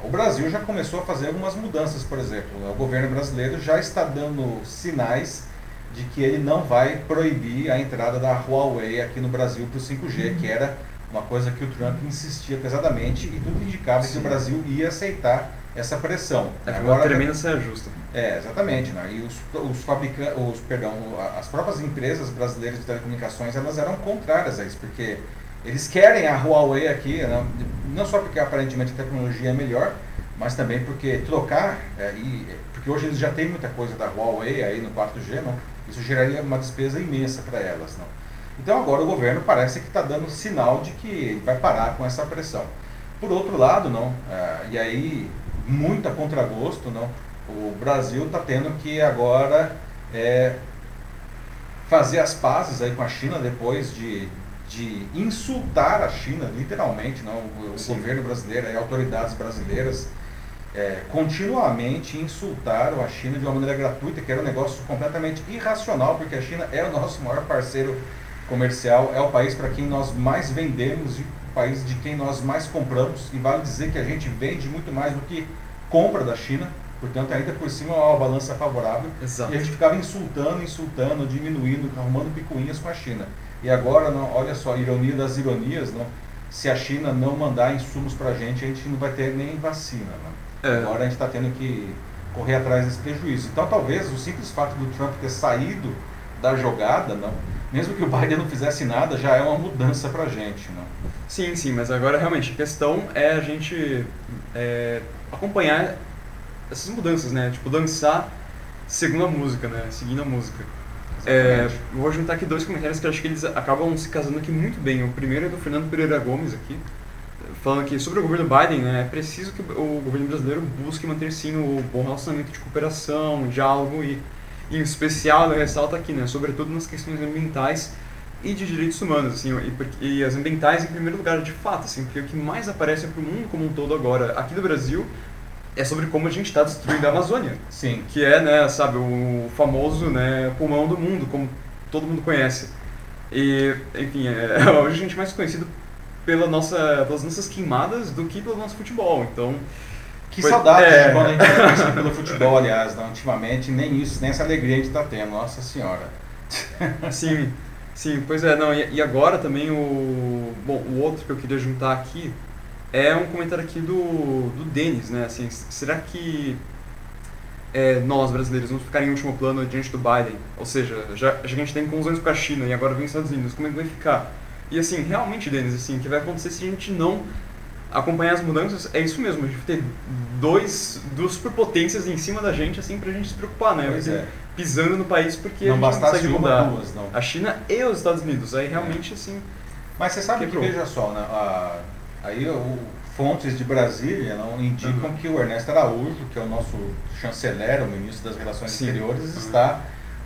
o Brasil já começou a fazer algumas mudanças, por exemplo. O governo brasileiro já está dando sinais de que ele não vai proibir a entrada da Huawei aqui no Brasil para o 5G, que era uma coisa que o Trump insistia pesadamente e tudo indicava Sim. que o Brasil ia aceitar essa pressão. É, Agora, uma tremenda saia justa. É, exatamente. Né? E os, os fabricantes, os, perdão, as próprias empresas brasileiras de telecomunicações, elas eram contrárias a isso, porque eles querem a Huawei aqui, né? não só porque aparentemente a tecnologia é melhor, mas também porque trocar, é, e, porque hoje eles já têm muita coisa da Huawei aí no 4G, né? isso geraria uma despesa imensa para elas. Né? Então agora o governo parece que está dando sinal de que vai parar com essa pressão. Por outro lado, não, é, e aí muito a contragosto, não, o Brasil está tendo que agora é, fazer as pazes aí com a China depois de, de insultar a China, literalmente, não, o, governo brasileiro e autoridades brasileiras é, continuamente insultaram a China de uma maneira gratuita, que era um negócio completamente irracional, porque a China é o nosso maior parceiro comercial, é o país para quem nós mais vendemos e o país de quem nós mais compramos. E vale dizer que a gente vende muito mais do que compra da China, portanto, ainda por cima é uma balança favorável. Exato. E a gente ficava insultando, insultando, diminuindo, arrumando picuinhas com a China. E agora, não, olha só, ironia das ironias, não, se a China não mandar insumos para a gente, a gente não vai ter nem vacina. É. Agora a gente está tendo que correr atrás desse prejuízo. Então, talvez o simples fato do Trump ter saído da jogada, não, mesmo que o Biden não fizesse nada, já é uma mudança para a gente. Não? Sim, sim, mas agora realmente a questão é a gente é, acompanhar essas mudanças, né? Tipo, dançar segundo a música, né? Seguindo a música. É, vou juntar aqui dois comentários que acho que eles acabam se casando aqui muito bem. O primeiro é do Fernando Pereira Gomes aqui, falando que sobre o governo Biden, né, é preciso que o governo brasileiro busque manter sim o bom relacionamento de cooperação, diálogo e em especial, ele ressalta aqui, né, sobretudo nas questões ambientais e de direitos humanos, assim, e, e, as ambientais em primeiro lugar, de fato, assim, porque o que mais aparece para o mundo como um todo agora, aqui no Brasil, é sobre como a gente está destruindo a Amazônia. Sim. Que é, né, sabe, o famoso, né, pulmão do mundo, como todo mundo conhece. E, enfim, é, hoje a gente é mais conhecido pela nossa, pelas nossas queimadas do que pelo nosso futebol, então... Que Foi, saudade é... quando a gente era pelo futebol, aliás, não, ultimamente nem isso, nem essa alegria a gente está tendo, nossa senhora. Sim, sim, pois é, não, e, e, agora também o. Bom, o outro que eu queria juntar aqui é um comentário aqui do, do Denis, né? Assim, será que é, nós brasileiros vamos ficar em último plano diante do Biden? Ou seja, já, já a gente tem confusões com a China e agora vem os Estados Unidos, como é que vai ficar? E assim, realmente, Denis, assim, o que vai acontecer se a gente não acompanhar as mudanças, é isso mesmo, a gente ter dois, duas superpotências em cima da gente, assim, pra gente se preocupar, né? É. Pisando no país porque não a gente não consegue mudar. Duas, não. A China e os Estados Unidos, aí realmente, assim... Mas você sabe quebrou. que, veja só, né? A, aí o, fontes de Brasília não indicam uhum. que o Ernesto Araújo, que é o nosso chanceler, o ministro das Relações Sim. Exteriores, uhum. está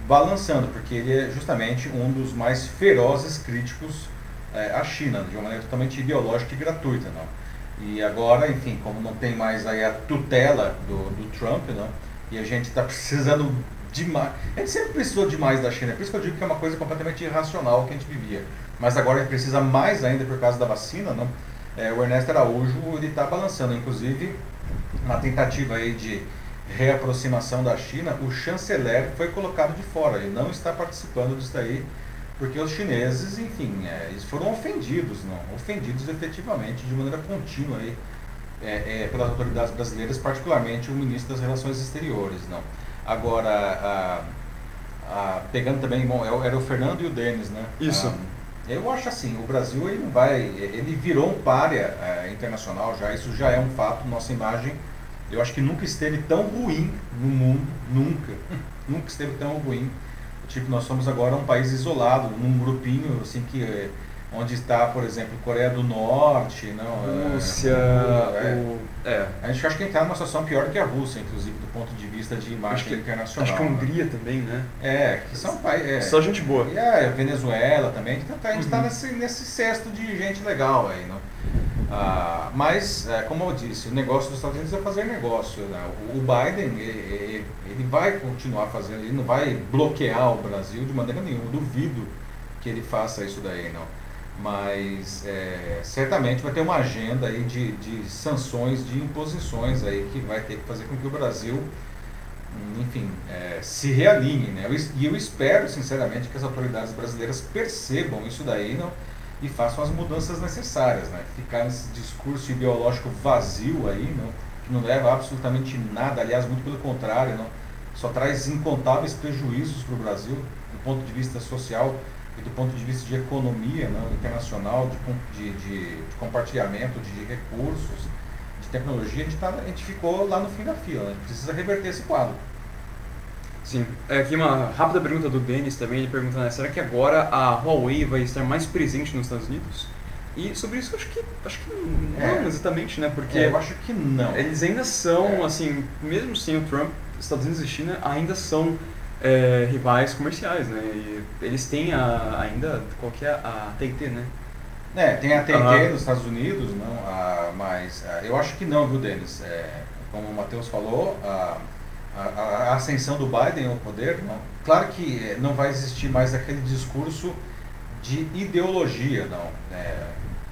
balançando, porque ele é justamente um dos mais ferozes críticos é, à China, de uma maneira totalmente ideológica e gratuita. Não? E agora, enfim, como não tem mais aí a tutela do, do Trump, né? E a gente está precisando demais. A gente sempre precisou demais da China, por isso que eu digo que é uma coisa completamente irracional que a gente vivia. Mas agora a gente precisa mais ainda por causa da vacina, né? É, o Ernesto Araújo ele está balançando, inclusive uma tentativa aí de reaproximação da China, o chanceler foi colocado de fora, ele não está participando disso aí porque os chineses, enfim, é, eles foram ofendidos, não? ofendidos efetivamente de maneira contínua aí, é, é, pelas autoridades brasileiras, particularmente o ministro das Relações Exteriores. Não? Agora, a, a, pegando também, bom, é era o Fernando e o Denis, né? Isso. Ah, eu acho assim, o Brasil ele não vai, ele virou um párea é, internacional já, isso já é um fato, nossa imagem, eu acho que nunca esteve tão ruim no mundo, nunca, nunca esteve tão ruim Tipo, nós somos agora um país isolado, num grupinho assim que é, onde está, por exemplo, Coreia do Norte, não, é, Rússia, é, o, é. A gente acha que está numa situação pior que a Rússia, inclusive, do ponto de vista de imagem acho internacional. Acho que a Hungria né? também, né? É, que são países. É, Só gente boa. E a Venezuela também. Então, a gente está uhum. nesse, nesse cesto de gente legal aí, não? Ah, mas, é, como eu disse, o negócio dos Estados Unidos é fazer negócio. Né? O, Biden, ele, ele, vai continuar fazendo, ele não vai bloquear o Brasil de maneira nenhuma. Duvido que ele faça isso daí, não. Mas é, certamente vai ter uma agenda aí de, de sanções, de imposições aí que vai ter que fazer com que o Brasil, enfim, é, se realinhe. Né? E eu espero, sinceramente, que as autoridades brasileiras percebam isso daí, não e façam as mudanças necessárias, né? Ficar nesse discurso ideológico vazio aí, não, que não leva absolutamente nada, aliás, muito pelo contrário, não, só traz incontáveis prejuízos para o Brasil, do ponto de vista social e do ponto de vista de economia não, internacional, de, de, de, de compartilhamento de recursos, de tecnologia, a gente, tá, a gente ficou lá no fim da fila, né? a gente precisa reverter esse quadro. Sim. É, aqui uma rápida pergunta do Denis também, ele pergunta, né, será que agora a Huawei vai estar mais presente nos Estados Unidos? E sobre isso acho que acho que não é. exatamente, né? Porque é, eu acho que não. Eles ainda são, é. assim, mesmo sem o Trump, Estados Unidos e China ainda são é, rivais comerciais, né? E eles têm a, ainda, qual que é a TNT, né? É, tem a TNT uhum. nos Estados Unidos, não, a, mas a, eu acho que não, viu, Denis? É, como o Matheus falou, a, a, a, ascensão do Biden ao poder, não, claro que é, não vai existir mais aquele discurso de ideologia, não, é,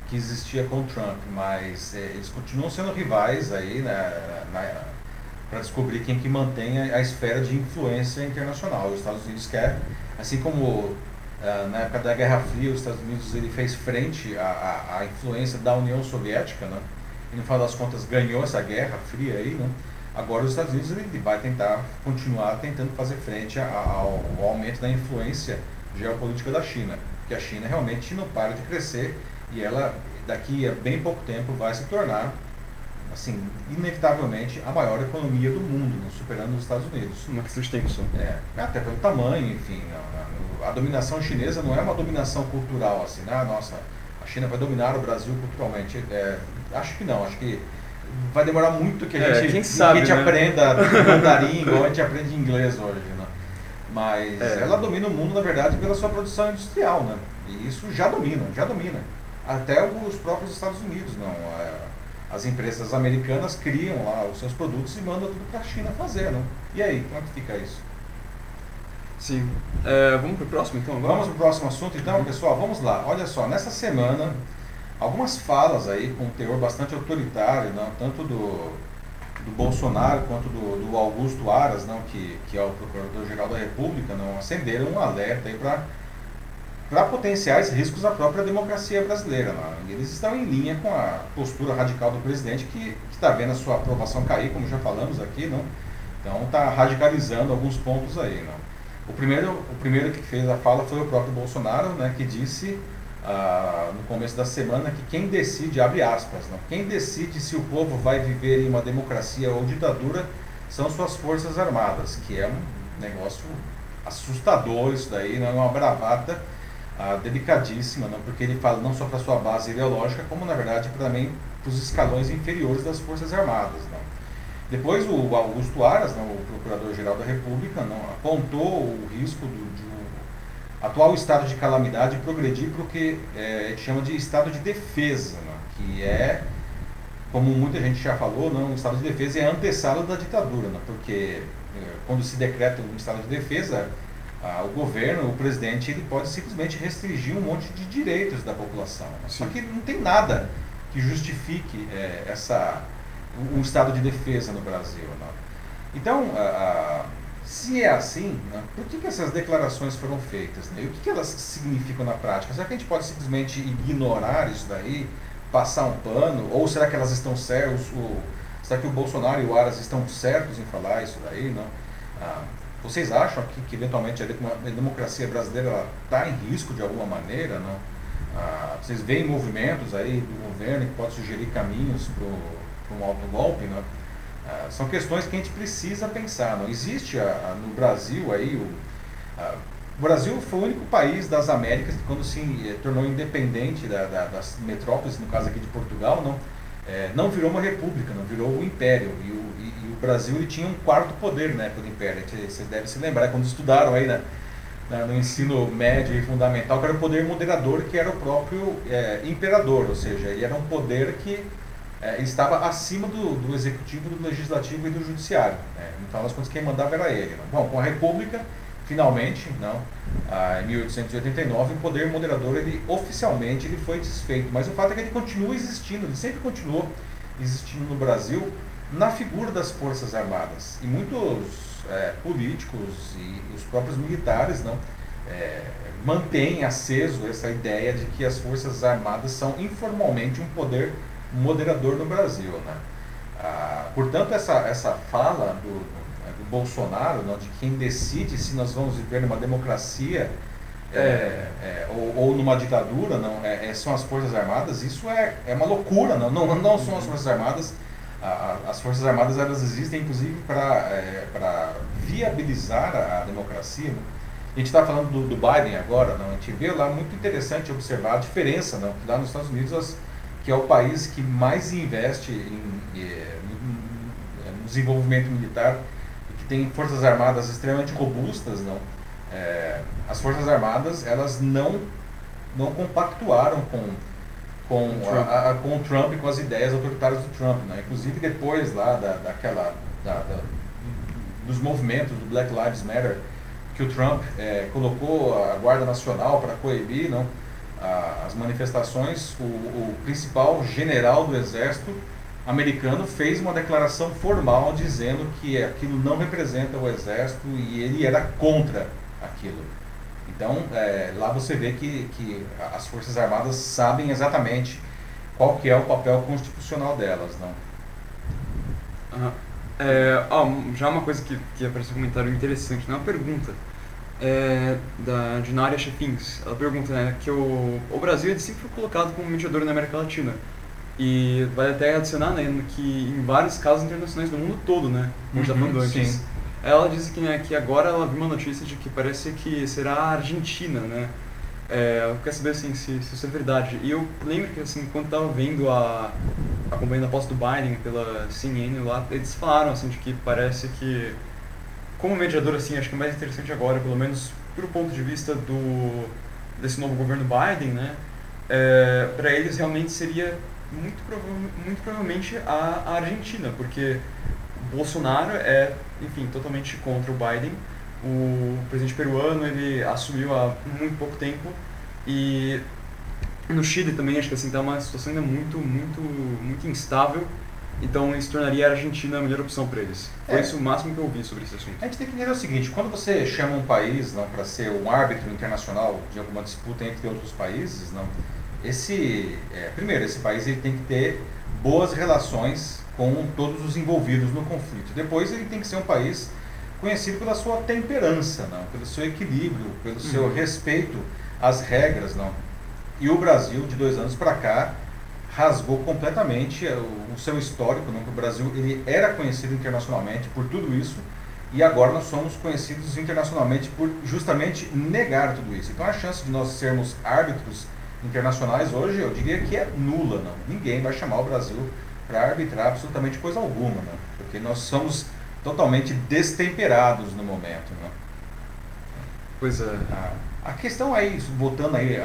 que existia com Trump, mas é, eles continuam sendo rivais aí né, para descobrir quem que mantém a, a, esfera de influência internacional. Os Estados Unidos quer, assim como uh, na época da Guerra Fria, os Estados Unidos ele fez frente à influência da União Soviética, né, e no final das contas ganhou essa Guerra Fria aí, né, Agora os Estados Unidos ele vai tentar continuar tentando fazer frente ao, ao aumento da influência geopolítica da China, porque a China realmente não para de crescer e ela daqui a bem pouco tempo vai se tornar assim inevitavelmente a maior economia do mundo, né, superando os Estados Unidos. Uma só. É, até pelo tamanho, enfim, a, a, dominação chinesa não é uma dominação cultural assim, né? Nossa, a China vai dominar o Brasil culturalmente. É, acho que não, acho que vai demorar muito que a é, gente, sabe, que a gente né? aprenda mandarim igual a gente aprende inglês hoje. Né? Mas é. ela domina o mundo, na verdade, pela sua produção industrial, né? E isso já domina, já domina até os próprios Estados Unidos não. As empresas americanas criam lá os seus produtos e mandam tudo para a China fazer, não? E aí, como é que fica isso? Sim. É, vamos para o próximo então agora? Vamos para o próximo assunto então, pessoal. Vamos lá. Olha só, nessa semana, algumas falas aí com um teor bastante autoritário, não? tanto do, do Bolsonaro quanto do, do Augusto Aras, não? Que, que é o Procurador-Geral da República, não? acenderam um alerta para para potenciais riscos à própria democracia brasileira. E eles estão em linha com a postura radical do presidente, que está vendo a sua aprovação cair, como já falamos aqui, não? então está radicalizando alguns pontos aí. Não? O, primeiro, o primeiro que fez a fala foi o próprio Bolsonaro, né, que disse ah, no começo da semana que quem decide, abre aspas, não? quem decide se o povo vai viver em uma democracia ou ditadura são suas forças armadas, que é um negócio assustador isso daí, não é uma bravata ah, delicadíssima, não? porque ele fala não só para sua base ideológica, como na verdade também para os escalões inferiores das Forças Armadas. Não? Depois o Augusto Aras, não, o Procurador-Geral da República, não, apontou o risco do, de atual estado de calamidade progredir para o que é, chama de estado de defesa, não? que é, como muita gente já falou, não, o estado de defesa é a antessala da ditadura, não? porque é, quando se decreta um estado de defesa, ah, o governo, o presidente, ele pode simplesmente restringir um monte de direitos da população. Sim. Só que não tem nada que justifique é, essa, um estado de defesa no Brasil. Né? Então, ah, se é assim, né, por que, que essas declarações foram feitas? Né? E o que, que elas significam na prática? Será que a gente pode simplesmente ignorar isso daí, passar um pano? Ou será que elas estão certas? Será que o Bolsonaro e o Aras estão certos em falar isso daí? Não? Ah, vocês acham que, que eventualmente a democracia brasileira está em risco de alguma maneira? Não? Ah, vocês veem movimentos aí do governo que pode sugerir caminhos para um autogolpe? Não? Ah, são questões que a gente precisa pensar. Não existe ah, no Brasil aí o, ah, o Brasil foi o único país das Américas que quando se eh, tornou independente da, da, das metrópoles, no caso aqui de Portugal, não, é, não virou uma república, não virou um império. E o, o Brasil ele tinha um quarto poder na época do Império. Vocês devem se lembrar, quando estudaram aí na, na, no ensino médio e fundamental, que era o poder moderador, que era o próprio é, imperador, ou seja, ele era um poder que é, estava acima do, do executivo, do legislativo e do judiciário. Né? No final das contas, quem mandava era ele. Não? Bom, com a República, finalmente, não, ah, em 1889, o poder moderador, ele oficialmente ele foi desfeito. Mas o fato é que ele continua existindo, ele sempre continuou existindo no Brasil, na figura das Forças Armadas. E muitos é, políticos e os próprios militares não, é, mantêm aceso essa ideia de que as Forças Armadas são informalmente um poder moderador no Brasil. Né? Ah, portanto, essa, essa fala do, do Bolsonaro, não, de quem decide se nós vamos viver numa democracia é, é, ou, ou, numa ditadura, não, é, é, são as Forças Armadas, isso é, é uma loucura, não, não, não são as Forças Armadas. A, as Forças Armadas elas existem inclusive para é, viabilizar a, a democracia. Não? A gente está falando do, do, Biden agora, não? a gente vê lá muito interessante observar a diferença, não? lá nos Estados Unidos, as, que é o país que mais investe em, em, em desenvolvimento militar, que tem forças armadas extremamente robustas, não? É, as forças armadas elas não não compactuaram com com, a, a, com o Trump e com as ideias autoritárias do Trump, né? Inclusive depois lá da, daquela da, da, dos movimentos do Black Lives Matter que o Trump é, colocou a Guarda Nacional para coibir não, a, as manifestações, o, o, principal general do Exército americano fez uma declaração formal dizendo que aquilo não representa o Exército e ele era contra aquilo. Então, é, lá você vê que, que as Forças Armadas sabem exatamente qual que é o papel constitucional delas. Não? Uhum. É, ó, já uma coisa que, que apareceu um comentário interessante, né? uma pergunta é, da, de Nária Chefins. Ela pergunta né, que o, o Brasil sempre foi colocado como mediador na América Latina. E vai até adicionar né, que em vários casos internacionais do mundo todo, né? Como uhum, já falando antes. Sim. Ela disse que, né, que agora ela viu uma notícia de que parece que será a Argentina, né? É, eu quero saber assim, se, se isso é verdade. E eu lembro que assim, quando estava vendo a acompanhando a posse do Biden pela CNN lá, eles falaram assim de que parece que como mediador assim, acho que é mais interessante agora, pelo menos do ponto de vista do desse novo governo Biden, né? É, para eles realmente seria muito, prova muito provavelmente a, a Argentina, porque Bolsonaro é, enfim, totalmente contra o Biden. O presidente peruano, ele assumiu há muito pouco tempo e no Chile também acho que assim tá uma situação ainda muito, muito, muito instável. Então isso tornaria a Argentina a melhor opção para eles. Foi é. isso o máximo que eu ouvi sobre esse assunto. A gente tem que entender o seguinte, quando você chama um país não para ser um árbitro internacional de alguma disputa entre outros países, não, esse é, primeiro esse país ele tem que ter boas relações com todos os envolvidos no conflito. Depois ele tem que ser um país conhecido pela sua temperança, não, pelo seu equilíbrio, pelo seu uhum. respeito às regras, não. E o Brasil de dois anos para cá rasgou completamente o, o seu histórico, não. O Brasil ele era conhecido internacionalmente por tudo isso e agora nós somos conhecidos internacionalmente por justamente negar tudo isso. Então a chance de nós sermos árbitros internacionais hoje eu diria que é nula, não. Ninguém vai chamar o Brasil para arbitrar absolutamente coisa alguma, né? porque nós somos totalmente destemperados no momento. Né? Pois é. A, a questão aí, voltando aí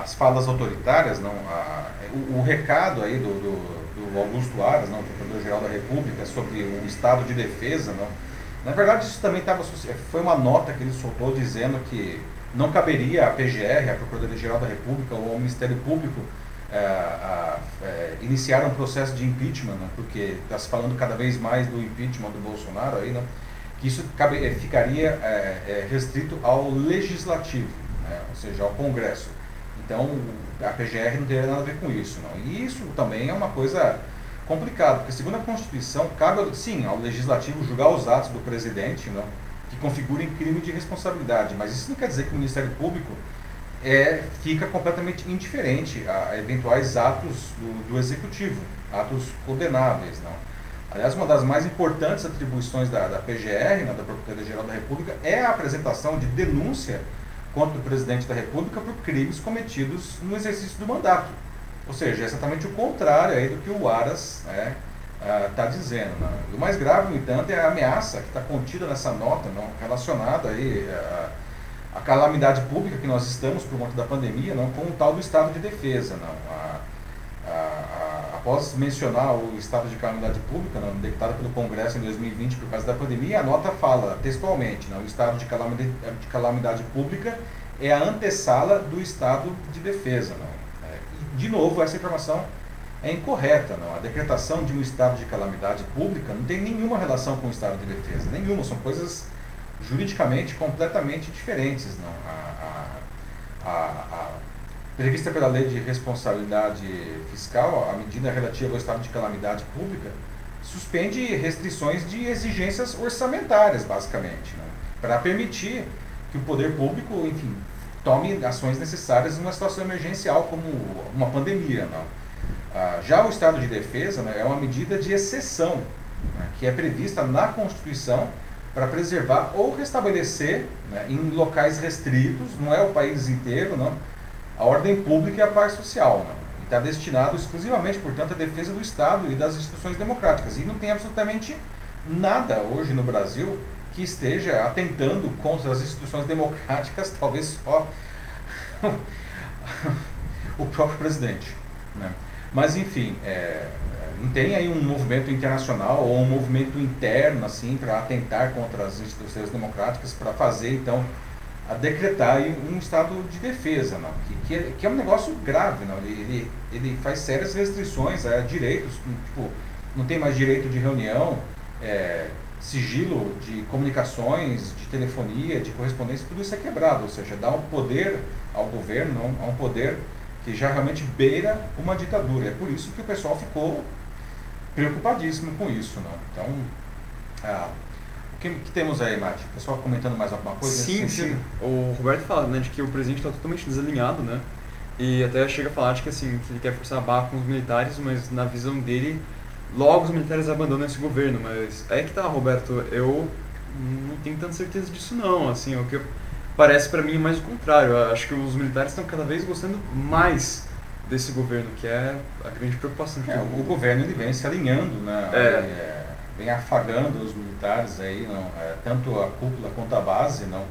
às falas autoritárias, não, a, o, o, recado aí do, do, do Augusto Aras, não, Procurador-Geral da República, sobre o estado de defesa, não, na verdade isso também estava foi uma nota que ele soltou dizendo que não caberia à PGR, a Procuradoria-Geral da República ou ao Ministério Público é, a, é, iniciar um processo de impeachment, né, porque está se falando cada vez mais do impeachment do Bolsonaro aí, né, que isso é, ficaria é, é, restrito ao legislativo, né, ou seja, ao Congresso. Então a PGR não teria nada a ver com isso. Não. E isso também é uma coisa complicada, porque segundo a Constituição, cabe sim ao legislativo julgar os atos do presidente não, que configurem crime de responsabilidade, mas isso não quer dizer que o Ministério Público é, fica completamente indiferente a eventuais atos do, do executivo, atos condenáveis. Não. Aliás, uma das mais importantes atribuições da, da PGR, né, da Procuradoria-Geral da República, é a apresentação de denúncia contra o presidente da República por crimes cometidos no exercício do mandato. Ou seja, é exatamente o contrário aí do que o Aras está né, ah, dizendo. Né. O mais grave, no entanto, é a ameaça que está contida nessa nota, não, relacionada aí a a calamidade pública que nós estamos por conta da pandemia, não, com o tal do estado de defesa. Não. Após mencionar o estado de calamidade pública, não, decretado pelo Congresso em 2020 por causa da pandemia, a nota fala textualmente, não, o estado de calamidade, de calamidade pública é a antessala do estado de defesa. Não. É, e, de novo, essa informação é incorreta. Não. A decretação de um estado de calamidade pública não tem nenhuma relação com o estado de defesa, nenhuma, são coisas juridicamente completamente diferentes. Não? A, a, a, a, prevista pela lei de responsabilidade fiscal, a medida relativa ao estado de calamidade pública, suspende restrições de exigências orçamentárias, basicamente, né? para permitir que o poder público, enfim, tome ações necessárias numa situação emergencial como uma pandemia. Não? Ah, já o estado de defesa né, é uma medida de exceção, né, que é prevista na Constituição para preservar ou restabelecer né, em locais restritos, não é o país inteiro, não, a ordem pública e a paz social. Não. Está destinado exclusivamente, portanto, à defesa do Estado e das instituições democráticas. E não tem absolutamente nada hoje no Brasil que esteja atentando contra as instituições democráticas, talvez só o próprio presidente. Né? Mas, enfim, é, não tem aí um movimento internacional ou um movimento interno assim para atentar contra as instituições democráticas para fazer, então, a decretar um estado de defesa, não? Que, que, é, que é um negócio grave. Não? Ele, ele, ele faz sérias restrições a direitos, tipo, não tem mais direito de reunião, é, sigilo de comunicações, de telefonia, de correspondência, tudo isso é quebrado, ou seja, dá um poder ao governo, a um poder que já realmente beira uma ditadura. É por isso que o pessoal ficou preocupadíssimo com isso. Não? Então, ah, o que, que, temos aí, Mate? O pessoal comentando mais alguma coisa? Sim, sim. O Roberto fala né, de que o presidente está totalmente desalinhado, né? E até chega a falar de que, assim, que ele quer forçar a barra com os militares, mas na visão dele logo os militares abandonam esse governo, mas é que tá, Roberto, eu não tenho tanta certeza disso não, assim, o que parece para mim é mais o contrário, eu acho que os militares estão cada vez gostando mais desse governo, que é a grande preocupação. É, o governo ele vem se alinhando, né, é. É, vem afagando os militares aí, não, é, tanto a cúpula quanto a base, não,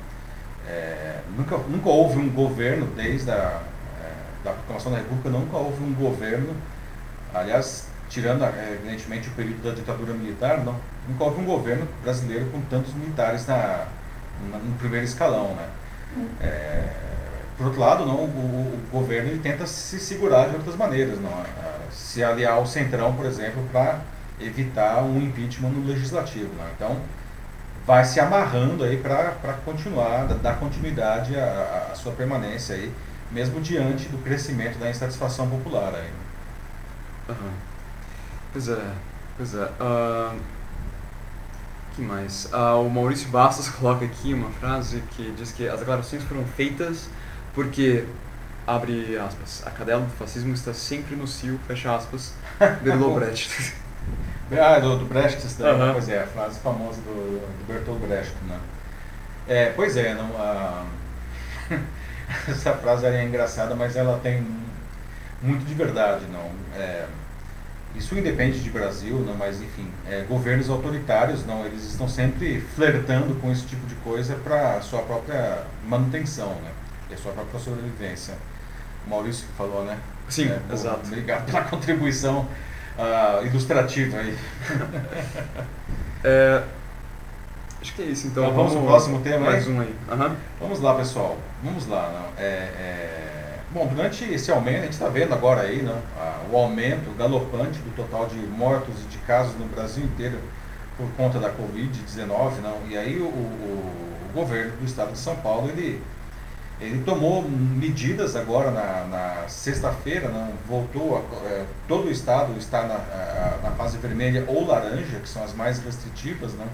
é, nunca, nunca houve um governo desde a é, da proclamação da República, nunca houve um governo, aliás, tirando é, evidentemente o período da ditadura militar, não, nunca houve um governo brasileiro com tantos militares na, na no primeiro escalão, né? É, por outro lado, não, o, o, governo ele tenta se segurar de outras maneiras, não, se aliar ao centrão, por exemplo, para evitar um impeachment no legislativo, não. Então, vai se amarrando aí para continuar, dar continuidade à, à, sua permanência aí, mesmo diante do crescimento da insatisfação popular aí. Uhum. Pois é, pois é. Uh, que mais? Uh, o Maurício Bastos coloca aqui uma frase que diz que as declarações foram feitas porque, abre aspas, a cadela do fascismo está sempre no cio, fecha aspas, Brecht. ah, do, do Brecht, isso daí, uhum. pois é, a frase famosa do, do Bertolt Brecht, né? É, pois é, não, uh, essa frase é engraçada, mas ela tem muito de verdade, não. É, isso independe de Brasil, não, mas enfim, é, governos autoritários, não, eles estão sempre flertando com esse tipo de coisa para a sua própria manutenção, né, e a sua própria sobrevivência. O Maurício que falou, né? Sim, é, exato. Obrigado pela contribuição uh, ilustrativa aí. é, acho que é isso, então. então vamos, vamos pro próximo tema mais aí? um aí. Uhum. Vamos lá, pessoal. Vamos lá. Não, é, é Bom, durante esse aumento, a gente está vendo agora aí, né, o aumento galopante do total de mortos e de casos no Brasil inteiro por conta da Covid-19, não, e aí o, o, o, governo do estado de São Paulo, ele, ele tomou medidas agora na, na sexta-feira, não, voltou, a, é, todo o estado está na, a, na fase vermelha ou laranja, que são as mais restritivas, não,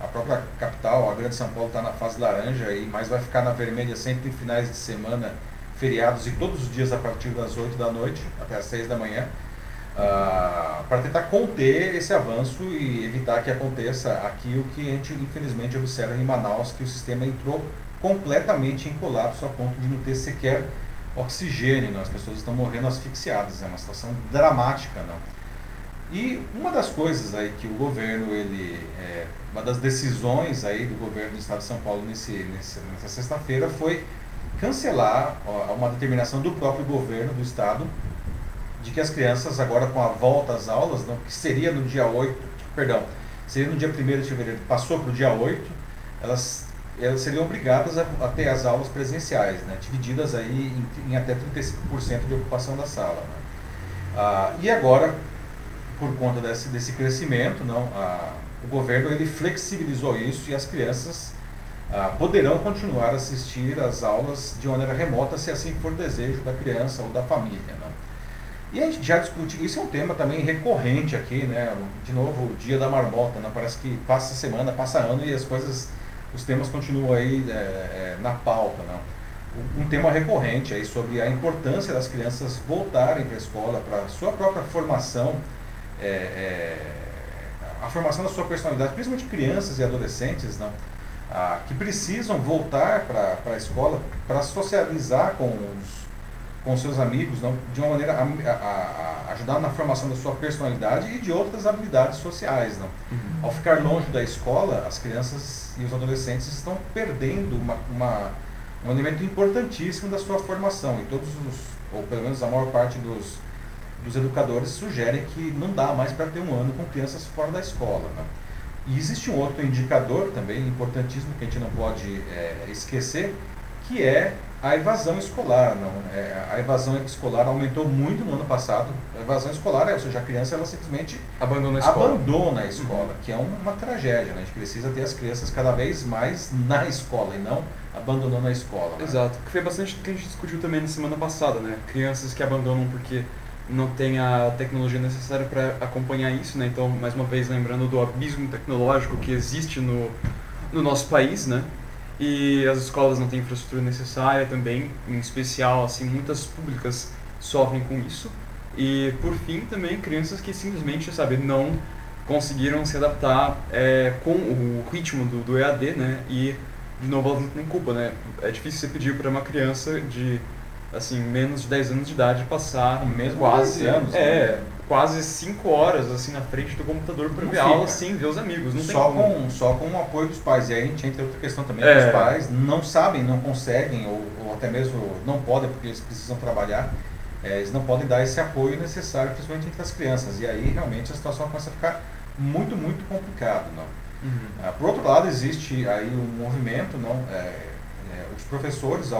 a própria capital, a grande São Paulo está na fase laranja, e, mas vai ficar na vermelha sempre em finais de semana feriados e todos os dias a partir das 8 da noite até as 6 da manhã, uh, para tentar conter esse avanço e evitar que aconteça aqui o que a gente infelizmente observa em Manaus, que o sistema entrou completamente em colapso a ponto de não ter sequer oxigênio, né? as pessoas estão morrendo asfixiadas, é uma situação dramática. Não? E uma das coisas aí que o governo, ele, é, uma das decisões aí do governo do Estado de São Paulo nesse, nesse nessa sexta-feira foi cancelar uma determinação do próprio governo do estado de que as crianças agora com a volta às aulas, não, que seria no dia 8, perdão, seria no dia 1 de fevereiro, passou para o dia 8, elas, elas seriam obrigadas a, a, ter as aulas presenciais, né, divididas aí em, em até 35% de ocupação da sala. Né. Ah, e agora, por conta desse, desse crescimento, não, o governo ele flexibilizou isso e as crianças ah, poderão continuar a assistir às aulas de maneira remota, se assim for desejo da criança ou da família. Né? E a gente já discutiu, isso é um tema também recorrente aqui, né? De novo, o dia da marmota, né? Parece que passa semana, passa ano e as coisas, os temas continuam aí é, é, na pauta, né? Um tema recorrente aí sobre a importância das crianças voltarem para a escola, para a sua própria formação, é, é, a formação da sua personalidade, principalmente crianças e adolescentes, né? Ah, que precisam voltar para a escola para socializar com os com seus amigos, não, de uma maneira a, a, a, ajudar na formação da sua personalidade e de outras habilidades sociais. Não. Uhum. Ao ficar longe da escola, as crianças e os adolescentes estão perdendo uma, uma, um elemento importantíssimo da sua formação. E todos os, ou pelo menos a maior parte dos, dos educadores sugerem que não dá mais para ter um ano com crianças fora da escola. Não. E existe um outro indicador também importantíssimo que a gente não pode é, esquecer, que é a evasão escolar. Não, é, a evasão escolar aumentou muito no ano passado. A evasão escolar, é, ou seja, a criança ela simplesmente abandona a escola, abandona a escola uhum. que é uma tragédia. Né? A gente precisa ter as crianças cada vez mais na escola e não abandonando a escola. Né? Exato, que foi bastante que a gente discutiu também na semana passada, né? Crianças que abandonam porque não tem a tecnologia necessária para acompanhar isso, né? Então, mais uma vez lembrando do abismo tecnológico que existe no, no nosso país, né? E as escolas não têm infraestrutura necessária também, em especial assim muitas públicas sofrem com isso e por fim também crianças que simplesmente sabe não conseguiram se adaptar é, com o ritmo do, do EAD né e de novo elas não têm culpa né é difícil você pedir para uma criança de assim menos de 10 anos de idade passar mesmo quase anos é né? Quase 5 horas assim na frente do computador para ver aula sem ver os amigos. Não só, com, só com o apoio dos pais. E aí a gente entra outra questão também, é. os pais não sabem, não conseguem, ou, ou, até mesmo não podem, porque eles precisam trabalhar, é, eles não podem dar esse apoio necessário, principalmente entre as crianças. E aí realmente a situação começa a ficar muito, muito complicada. Não? Uhum. Ah, por outro lado, existe aí um movimento, não, é, é, os professores,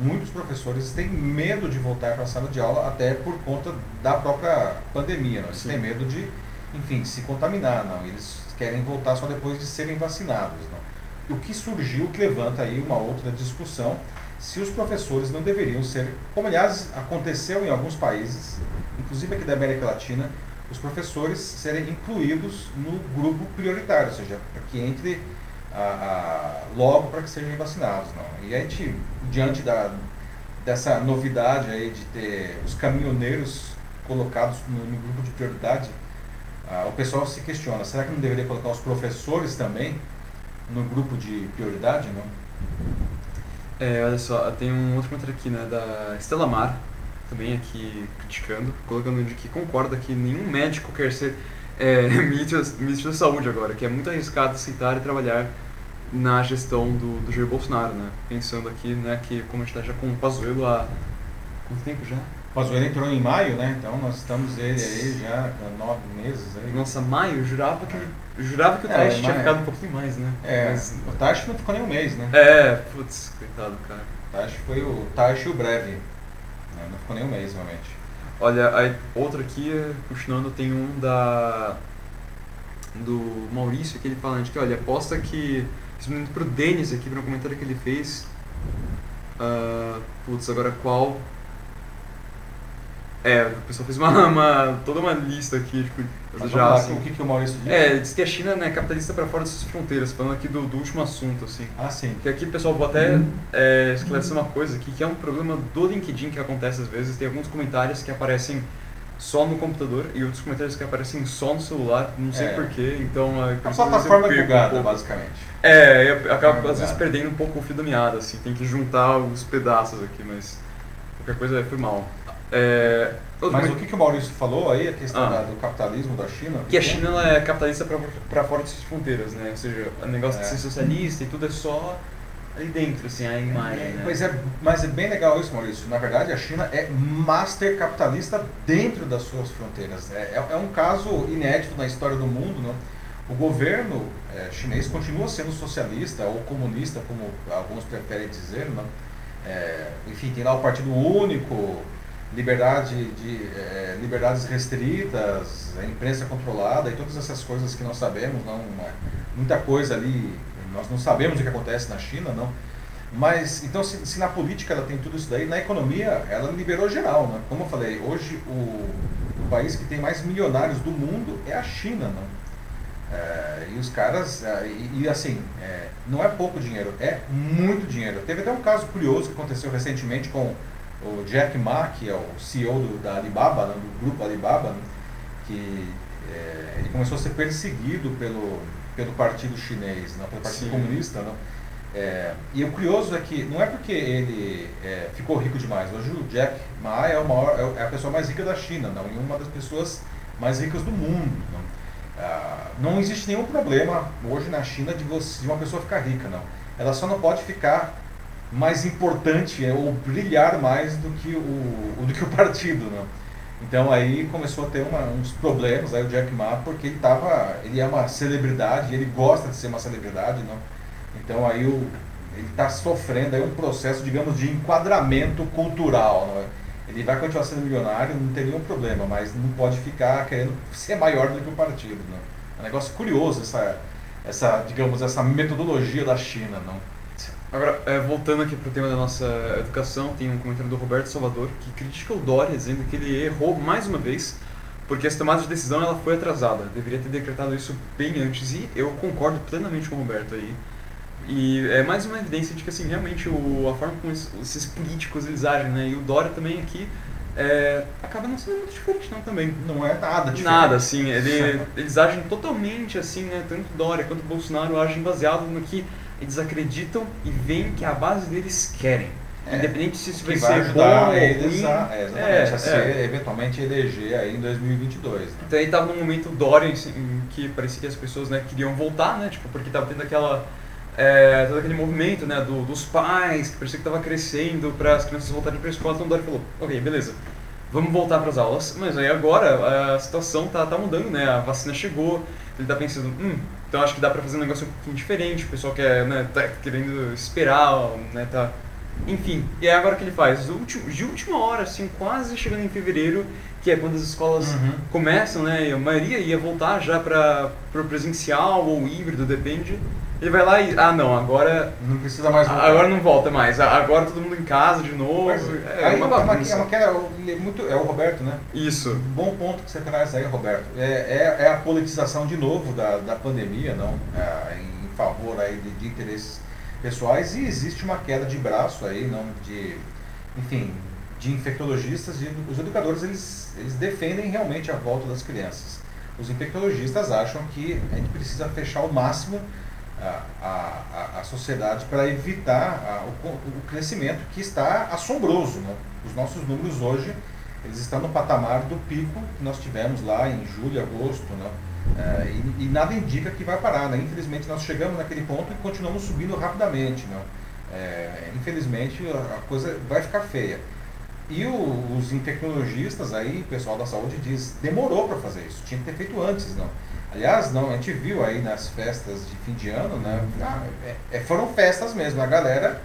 muitos professores têm medo de voltar para a sala de aula até por conta da própria pandemia. Não? Eles Sim. têm medo de, enfim, se contaminar. Não? Eles querem voltar só depois de serem vacinados. Não? O que surgiu que levanta aí uma outra discussão se os professores não deveriam ser, como aliás aconteceu em alguns países, inclusive aqui da América Latina, os professores serem incluídos no grupo prioritário, ou seja, para que entre a, a, logo para que sejam vacinados. Não. E a gente, diante da, dessa novidade aí de ter os caminhoneiros colocados no, no grupo de prioridade, o pessoal se questiona, será que não deveria colocar os professores também no grupo de prioridade? Não? É, olha só, tem um outro comentário aqui, né, da Estela Mar, também aqui criticando, colocando de que concorda que nenhum médico quer ser é, ministro, ministro da saúde agora, que é muito arriscado aceitar e trabalhar na gestão do, do Jair Bolsonaro, né? Pensando aqui, né, que como a gente está já com o Pazuello há quanto tempo já? Pazuello entrou em maio, né? Então nós estamos ele aí já há nove meses. Aí. Nossa, maio? Jurava que, jurava que o é, tinha ficado um pouquinho mais, né? É, Mas, o Taishi não ficou nem um mês, né? É, putz, coitado, cara. O Taishi foi o Taishi o breve. Né? Não ficou nem um mês, realmente. Olha, aí, outra aqui, continuando, tem um da do Maurício que ele fala de que, olha, aposta que Respondendo pro Denis aqui, para um comentário que ele fez. Uh, putz, agora qual? É, o pessoal fez uma, uma, toda uma lista aqui, tipo, já, assim, o que, que o Maurício disse? É, diz que a China né, é capitalista para fora das suas fronteiras, falando aqui do, do, último assunto, assim. Ah, sim. Que aqui, pessoal, vou até uhum. é, esclarecer uma coisa aqui, que é um problema do LinkedIn que acontece às vezes, tem alguns comentários que aparecem só no computador e outros comentários que aparecem só no celular, não sei é. porquê, então... É, a plataforma é bugada, um basicamente. É, eu acabo às vezes perdendo um pouco o fio da meada, assim, tem que juntar os pedaços aqui, mas qualquer coisa foi mal. É, mas o que, que o Maurício falou aí, a questão ah, da, do capitalismo da China? Que a China é capitalista para fora de suas fronteiras, né? Ou seja, o negócio é. de ser socialista e tudo é só ali dentro, assim, a imagem. É, né? Pois é, mas é bem legal isso, Maurício. Na verdade, a China é master capitalista dentro das suas fronteiras. É, é, é um caso inédito na história do mundo, né? O governo é, chinês continua sendo socialista ou comunista, como alguns preferem dizer, né? É, enfim, tem lá o Partido Único, liberdade de é, liberdades restritas, a imprensa controlada e todas essas coisas que nós sabemos, não, muita coisa ali nós não sabemos o que acontece na China, não. Mas, então, se, se, na política ela tem tudo isso daí, na economia ela liberou geral, né? Como eu falei, hoje o, o país que tem mais milionários do mundo é a China, né? É, e os caras, é, e, e, assim, é, não é pouco dinheiro, é muito dinheiro. Teve até um caso curioso que aconteceu recentemente com o Jack Ma, que é o CEO do, da Alibaba, né, do grupo Alibaba, né, que é, ele começou a ser perseguido pelo, pelo partido chinês, né, pelo partido Sim. comunista. Né, é, e o curioso é que não é porque ele é, ficou rico demais. Hoje o Jack Ma é, maior, é a pessoa mais rica da China, não, e uma das pessoas mais ricas do mundo. Não. Ah, não existe nenhum problema hoje na China de, você, de uma pessoa ficar rica, não. Ela só não pode ficar mais importante é, ou brilhar mais do que o, do que o partido, não. Então aí começou a ter uma, uns problemas aí o Jack Ma porque ele tava, ele é uma celebridade, ele gosta de ser uma celebridade, não. Então aí o, ele está sofrendo aí um processo, digamos, de enquadramento cultural, não é? Ele vai continuar sendo milionário, não tem nenhum problema, mas não pode ficar querendo ser maior do que o partido. Não. É um negócio curioso essa, essa, digamos, essa metodologia da China. Não. Agora, é, voltando aqui para o tema da nossa educação, tem um comentário do Roberto Salvador que critica o Dória, dizendo que ele errou mais uma vez, porque essa tomada de decisão ela foi atrasada. Deveria ter decretado isso bem antes, e eu concordo plenamente com o Roberto aí. E é mais uma evidência de que, assim, realmente o, a forma como esses, esses políticos eles agem, né? E o Dória também aqui é, acaba não sendo muito diferente não também. Não é nada diferente. Nada, assim. Ele, eles agem totalmente assim, né? Tanto Dória quanto Bolsonaro agem baseado no que eles acreditam e veem que a base deles querem. É, Independente se isso vai, ser bom eles a, é, exatamente, é, a ser, é. eventualmente eleger aí em 2022. Né? Então aí tava num momento Dória em que parecia que as pessoas né, queriam voltar, né? Tipo, porque tava tendo aquela é, todo aquele movimento né, do, dos pais, que parecia que estava crescendo para as crianças voltarem para a escola, então Dória falou, ok, beleza, vamos voltar para as aulas, mas aí agora a situação tá, tá mudando, né, a vacina chegou, ele está pensando, hum, então acho que dá para fazer um negócio um pouquinho diferente, o pessoal quer, né, tá querendo esperar, né, tá... Enfim, e é agora que ele faz, de última hora, assim, quase chegando em fevereiro, que é quando as escolas uhum. começam, né, e a maioria ia voltar já para o presencial ou híbrido, depende, ele vai lá e. Ah, não, agora. Não precisa mais voltar. Agora não volta mais. Agora todo mundo em casa de novo. Mas, é, aí, uma, uma, é uma, é, muito, é o Roberto, né? Isso. Bom ponto que você traz aí, Roberto. É, é, é a politização de novo da, da pandemia, não? É, em favor aí de, de interesses pessoais e existe uma queda de braço aí, não? De. Enfim, de infectologistas e os educadores eles, eles defendem realmente a volta das crianças. Os infectologistas acham que a gente precisa fechar o máximo a, a, a sociedade para evitar a, o, o, crescimento que está assombroso. Né? Os nossos números hoje eles estão no patamar do pico que nós tivemos lá em julho, agosto, né? É, e, e, nada indica que vai parar. Né? Infelizmente nós chegamos naquele ponto e continuamos subindo rapidamente. Né? É, infelizmente a coisa vai ficar feia. E o, os infectologistas aí, o pessoal da saúde diz, demorou para fazer isso, tinha que ter feito antes, não. Aliás, não, a gente viu aí nas festas de fim de ano, né? Ah, é, é, foram festas mesmo, a galera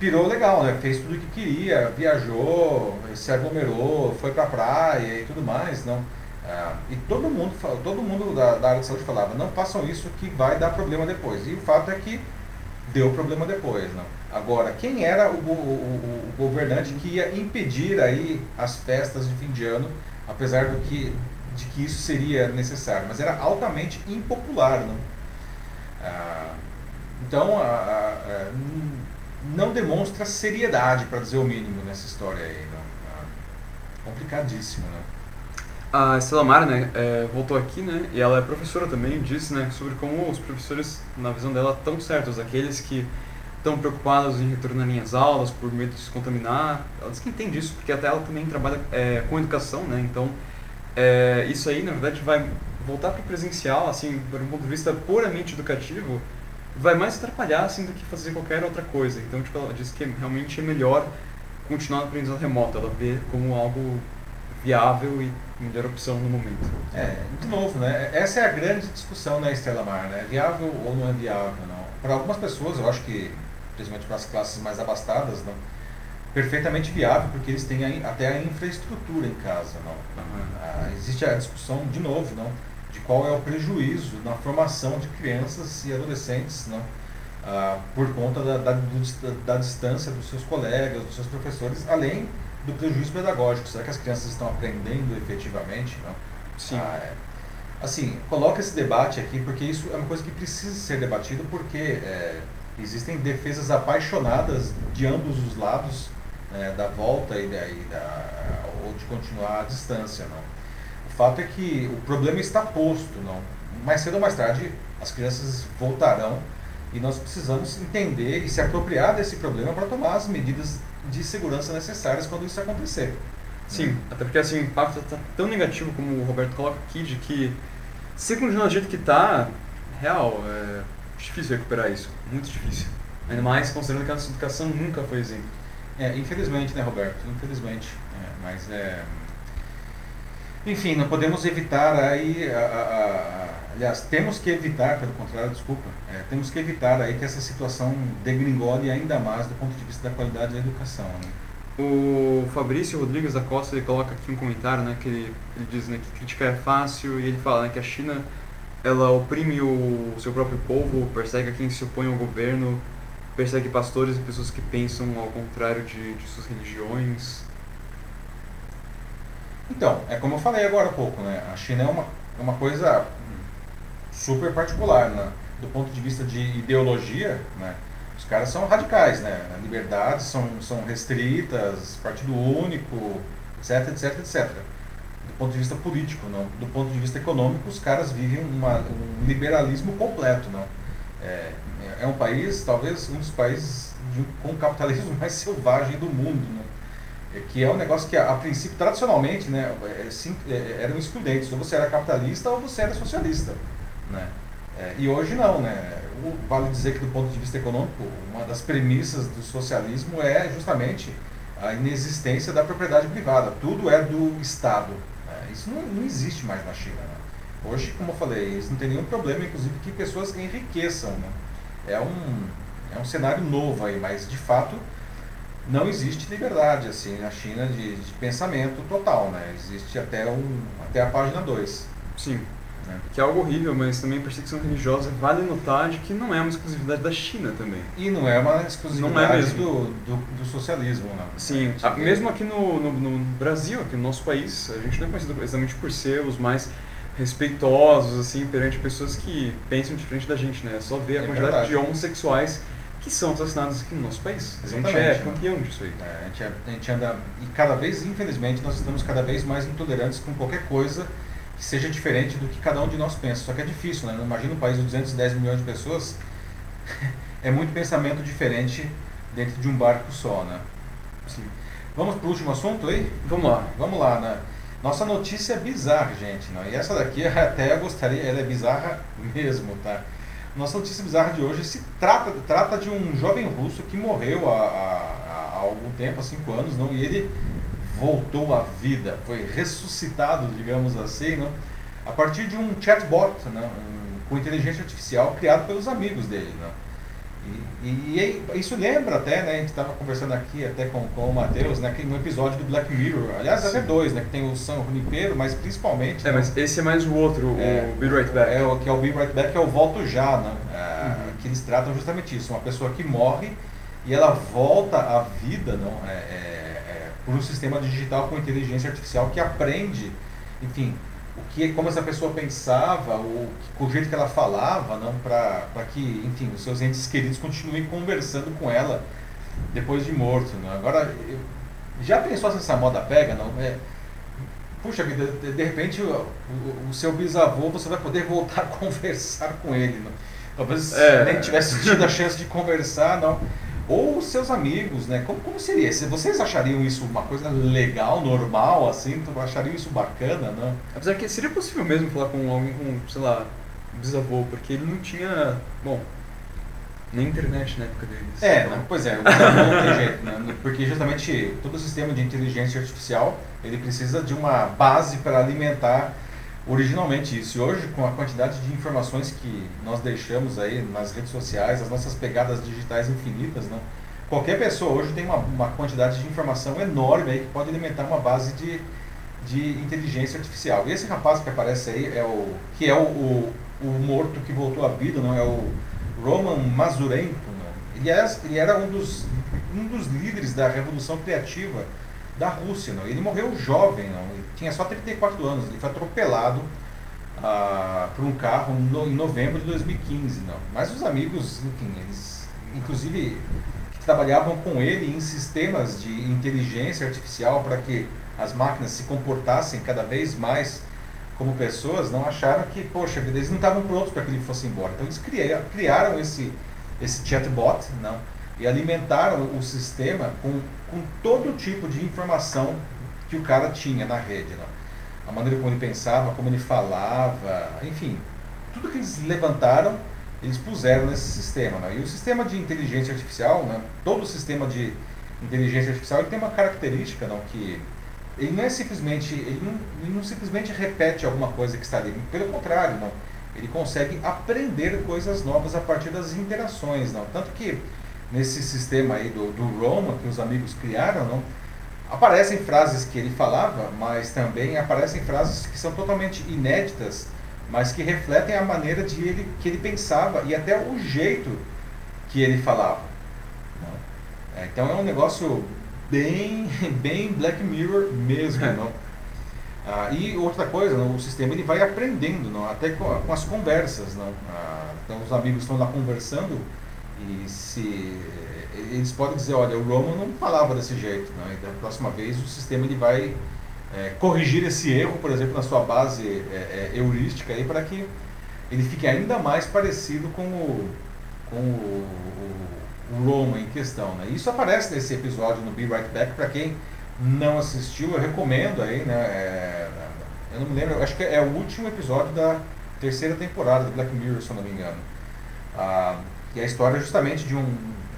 pirou legal, né? Fez tudo o que queria, viajou, se aglomerou, foi pra praia e tudo mais, não. Ah, e todo mundo, todo mundo da, da, área de saúde falava, não façam isso que vai dar problema depois. E o fato é que deu problema depois, não. Agora, quem era o, o, o, governante que ia impedir aí as festas de fim de ano, apesar do que de que isso seria necessário, mas era altamente impopular. Não? Ah, então, a, a, a, não demonstra seriedade, para dizer o mínimo, nessa história aí. Não? Ah, complicadíssimo. Né? A Estela Mara né, é, voltou aqui, né, e ela é professora também, disse né, sobre como os professores, na visão dela, estão certos, aqueles que estão preocupados em retornar às aulas por medo de se contaminar. Ela diz que entende isso, porque até ela também trabalha é, com educação, né, então é, isso aí, na verdade, vai voltar para o presencial, assim, por um ponto de vista puramente educativo, vai mais atrapalhar, assim, do que fazer qualquer outra coisa. Então, tipo, ela diz que realmente é melhor continuar no aprendizado remoto, ela vê como algo viável e melhor opção no momento. É, de novo, né? Essa é a grande discussão na Estela Mar, né? Viável ou não é viável, não? Para algumas pessoas, eu acho que, principalmente para as classes mais abastadas, não? Perfeitamente viável, porque eles têm a, até a infraestrutura em casa. Não? Uhum. Ah, existe a discussão, de novo, não? de qual é o prejuízo na formação de crianças e adolescentes não? ah, por conta da, da, da, distância dos seus colegas, dos seus professores, além do prejuízo pedagógico. Será que as crianças estão aprendendo efetivamente? Não? Sim. Ah, é. Assim, coloca esse debate aqui, porque isso é uma coisa que precisa ser debatido, porque é, existem defesas apaixonadas de ambos os lados né, da volta e da, e da, ou de continuar à distância. Não? O fato é que o problema está posto. Não? Mais cedo ou mais tarde, as crianças voltarão e nós precisamos entender e se apropriar desse problema para tomar as medidas de segurança necessárias quando isso acontecer. Sim, até porque assim, o impacto está tão negativo como o Roberto coloca aqui, de que se continuar do jeito que está, real, é difícil recuperar isso, muito difícil. Ainda mais considerando que a nossa educação nunca foi exemplo. É, infelizmente, né, Roberto? Infelizmente. É, mas é. Enfim, não podemos evitar aí. A, a, a, aliás, temos que evitar, pelo contrário, desculpa, é, temos que evitar aí que essa situação degringole ainda mais do ponto de vista da qualidade da educação. Né? O Fabrício Rodrigues da Costa ele coloca aqui um comentário, né, que ele, ele diz né, que criticar é fácil e ele fala né, que a China ela oprime o seu próprio povo, persegue quem se opõe ao governo, persegue pastores e pessoas que pensam ao contrário de, de suas religiões. Então, é como eu falei agora há pouco, né? A China é uma, é uma coisa super particular, né? Do ponto de vista de ideologia, né? Os caras são radicais, né? Liberdades são, são restritas, partido único, etc, etc, etc. Do ponto de vista político, não. Do ponto de vista econômico, os caras vivem uma, um liberalismo completo, não. É, é um país, talvez um dos países de, com o capitalismo mais selvagem do mundo, né? É, que é um negócio que, a, a princípio, tradicionalmente, né, é, sim, é, eram excludentes. Ou você era capitalista ou você era socialista. Né? É, e hoje não. Né? O, vale dizer que, do ponto de vista econômico, uma das premissas do socialismo é justamente a inexistência da propriedade privada. Tudo é do Estado. Né? Isso não, não, existe mais na China. Né? Hoje, como eu falei, isso não tem nenhum problema, inclusive, que pessoas enriqueçam. Né? É, um, é um cenário novo aí, mas, de fato, não existe liberdade assim na China de, de pensamento total, né? Existe até, um, até a página 2. Sim. Né? Que é algo horrível, mas também a perseguição religiosa vale notar de que não é uma exclusividade da China também. E não é uma exclusividade é. Do, do, do socialismo, não. Sim, a, mesmo aqui no, no, no, Brasil, aqui no nosso país, a gente não é conhecido exatamente por ser os mais respeitosos, assim, perante pessoas que pensam diferente da gente, né? É só ver a é quantidade verdade. de homossexuais que são assassinados aqui no nosso país. Exatamente, a gente é campeão disso aí. É, a, gente é, a gente anda. E cada vez, infelizmente, nós estamos cada vez mais intolerantes com qualquer coisa que seja diferente do que cada um de nós pensa. Só que é difícil, né? Imagina um país de 210 milhões de pessoas, é muito pensamento diferente dentro de um barco só, né? Sim. Vamos para o último assunto aí? Vamos lá. Vamos lá, né? Nossa notícia é bizarra, gente. Né? E essa daqui até eu gostaria, ela é bizarra mesmo, tá? Nossa notícia bizarra de hoje se trata, trata de um jovem russo que morreu há, há, há algum tempo, há cinco anos, não? e ele voltou à vida, foi ressuscitado, digamos assim, não? a partir de um chatbot né? um, com inteligência artificial criado pelos amigos dele. Não? E, e, e, isso lembra até, né, a gente estava conversando aqui até com, com o Matheus, né, que no episódio do Black Mirror, aliás, até dois, né, que tem o Sam Junipero, mas principalmente... É, né, mas esse é mais o outro, é, o Be Right Back. É, o, que é o Be Right Back, que é o Volto Já, né, é, uhum. que eles tratam justamente isso, uma pessoa que morre e ela volta à vida não, é, é, é por um sistema digital com inteligência artificial que aprende, enfim, o que, como essa pessoa pensava, o, o jeito que ela falava, não para que, enfim, os seus entes queridos continuem conversando com ela depois de morto. Não? Agora, eu, já pensou se essa moda pega? Não? É, puxa vida, de, de repente o, o, o, seu bisavô você vai poder voltar a conversar com ele. Não? Talvez é. nem tivesse tido a chance de conversar, não ou os seus amigos, né? Como, como seria? Se vocês achariam isso uma coisa legal, normal, assim? Achariam isso bacana, né? Apesar que seria possível mesmo falar com alguém com, sei lá, bisavô, porque ele não tinha, bom, nem internet na época deles. É, então... pois é, não tem jeito, né? Porque justamente todo o sistema de inteligência artificial, ele precisa de uma base para alimentar originalmente isso. E hoje, com a quantidade de informações que nós deixamos aí nas redes sociais, as nossas pegadas digitais infinitas, né? qualquer pessoa hoje tem uma, uma quantidade de informação enorme aí que pode alimentar uma base de, de inteligência artificial. E esse rapaz que aparece aí, é o, que é o, o, o morto que voltou à vida, não é o, Roman Mazurenko? Ele, era, ele era um dos, um dos líderes da revolução criativa da Rússia. Não? Ele morreu jovem, não? ele tinha só 34 anos, ele foi atropelado ah, por um carro no, em novembro de 2015. Não? Mas os amigos, enfim, eles, inclusive, que trabalhavam com ele em sistemas de inteligência artificial para que as máquinas se comportassem cada vez mais como pessoas, não acharam que, poxa, eles não estavam prontos para que ele fosse embora. Então eles criaram, criaram esse, esse chatbot não, e alimentaram o sistema com, com todo tipo de informação que o cara tinha na rede. Não. A maneira como ele pensava, como ele falava, enfim, tudo que eles levantaram, eles puseram nesse sistema. Não. E o sistema de inteligência artificial, né, todo o sistema de inteligência artificial ele tem uma característica não, que ele não é simplesmente, ele não, ele não simplesmente repete alguma coisa que está ali, pelo contrário, não. Ele consegue aprender coisas novas a partir das interações, não. Tanto que nesse sistema aí do, do Roma que os amigos criaram, não, aparecem frases que ele falava, mas também aparecem frases que são totalmente inéditas, mas que refletem a maneira de ele que ele pensava e até o jeito que ele falava. É, então é um negócio bem, bem Black Mirror mesmo, é. não? Ah, e outra coisa, não, o sistema ele vai aprendendo, não? até com, com as conversas. Não? Ah, então os amigos estão lá conversando e se eles podem dizer, olha, o Roman não falava desse jeito, não? e da próxima vez o sistema ele vai é, corrigir esse erro, por exemplo, na sua base é, é, heurística aí, para que ele fique ainda mais parecido com o, com o, o o Roma em questão. Né? Isso aparece nesse episódio no Be Right Back, para quem não assistiu, eu recomendo aí, né? É, eu não me lembro, acho que é o último episódio da terceira temporada do Black Mirror, se eu não me engano. Ah, e a história é justamente de um.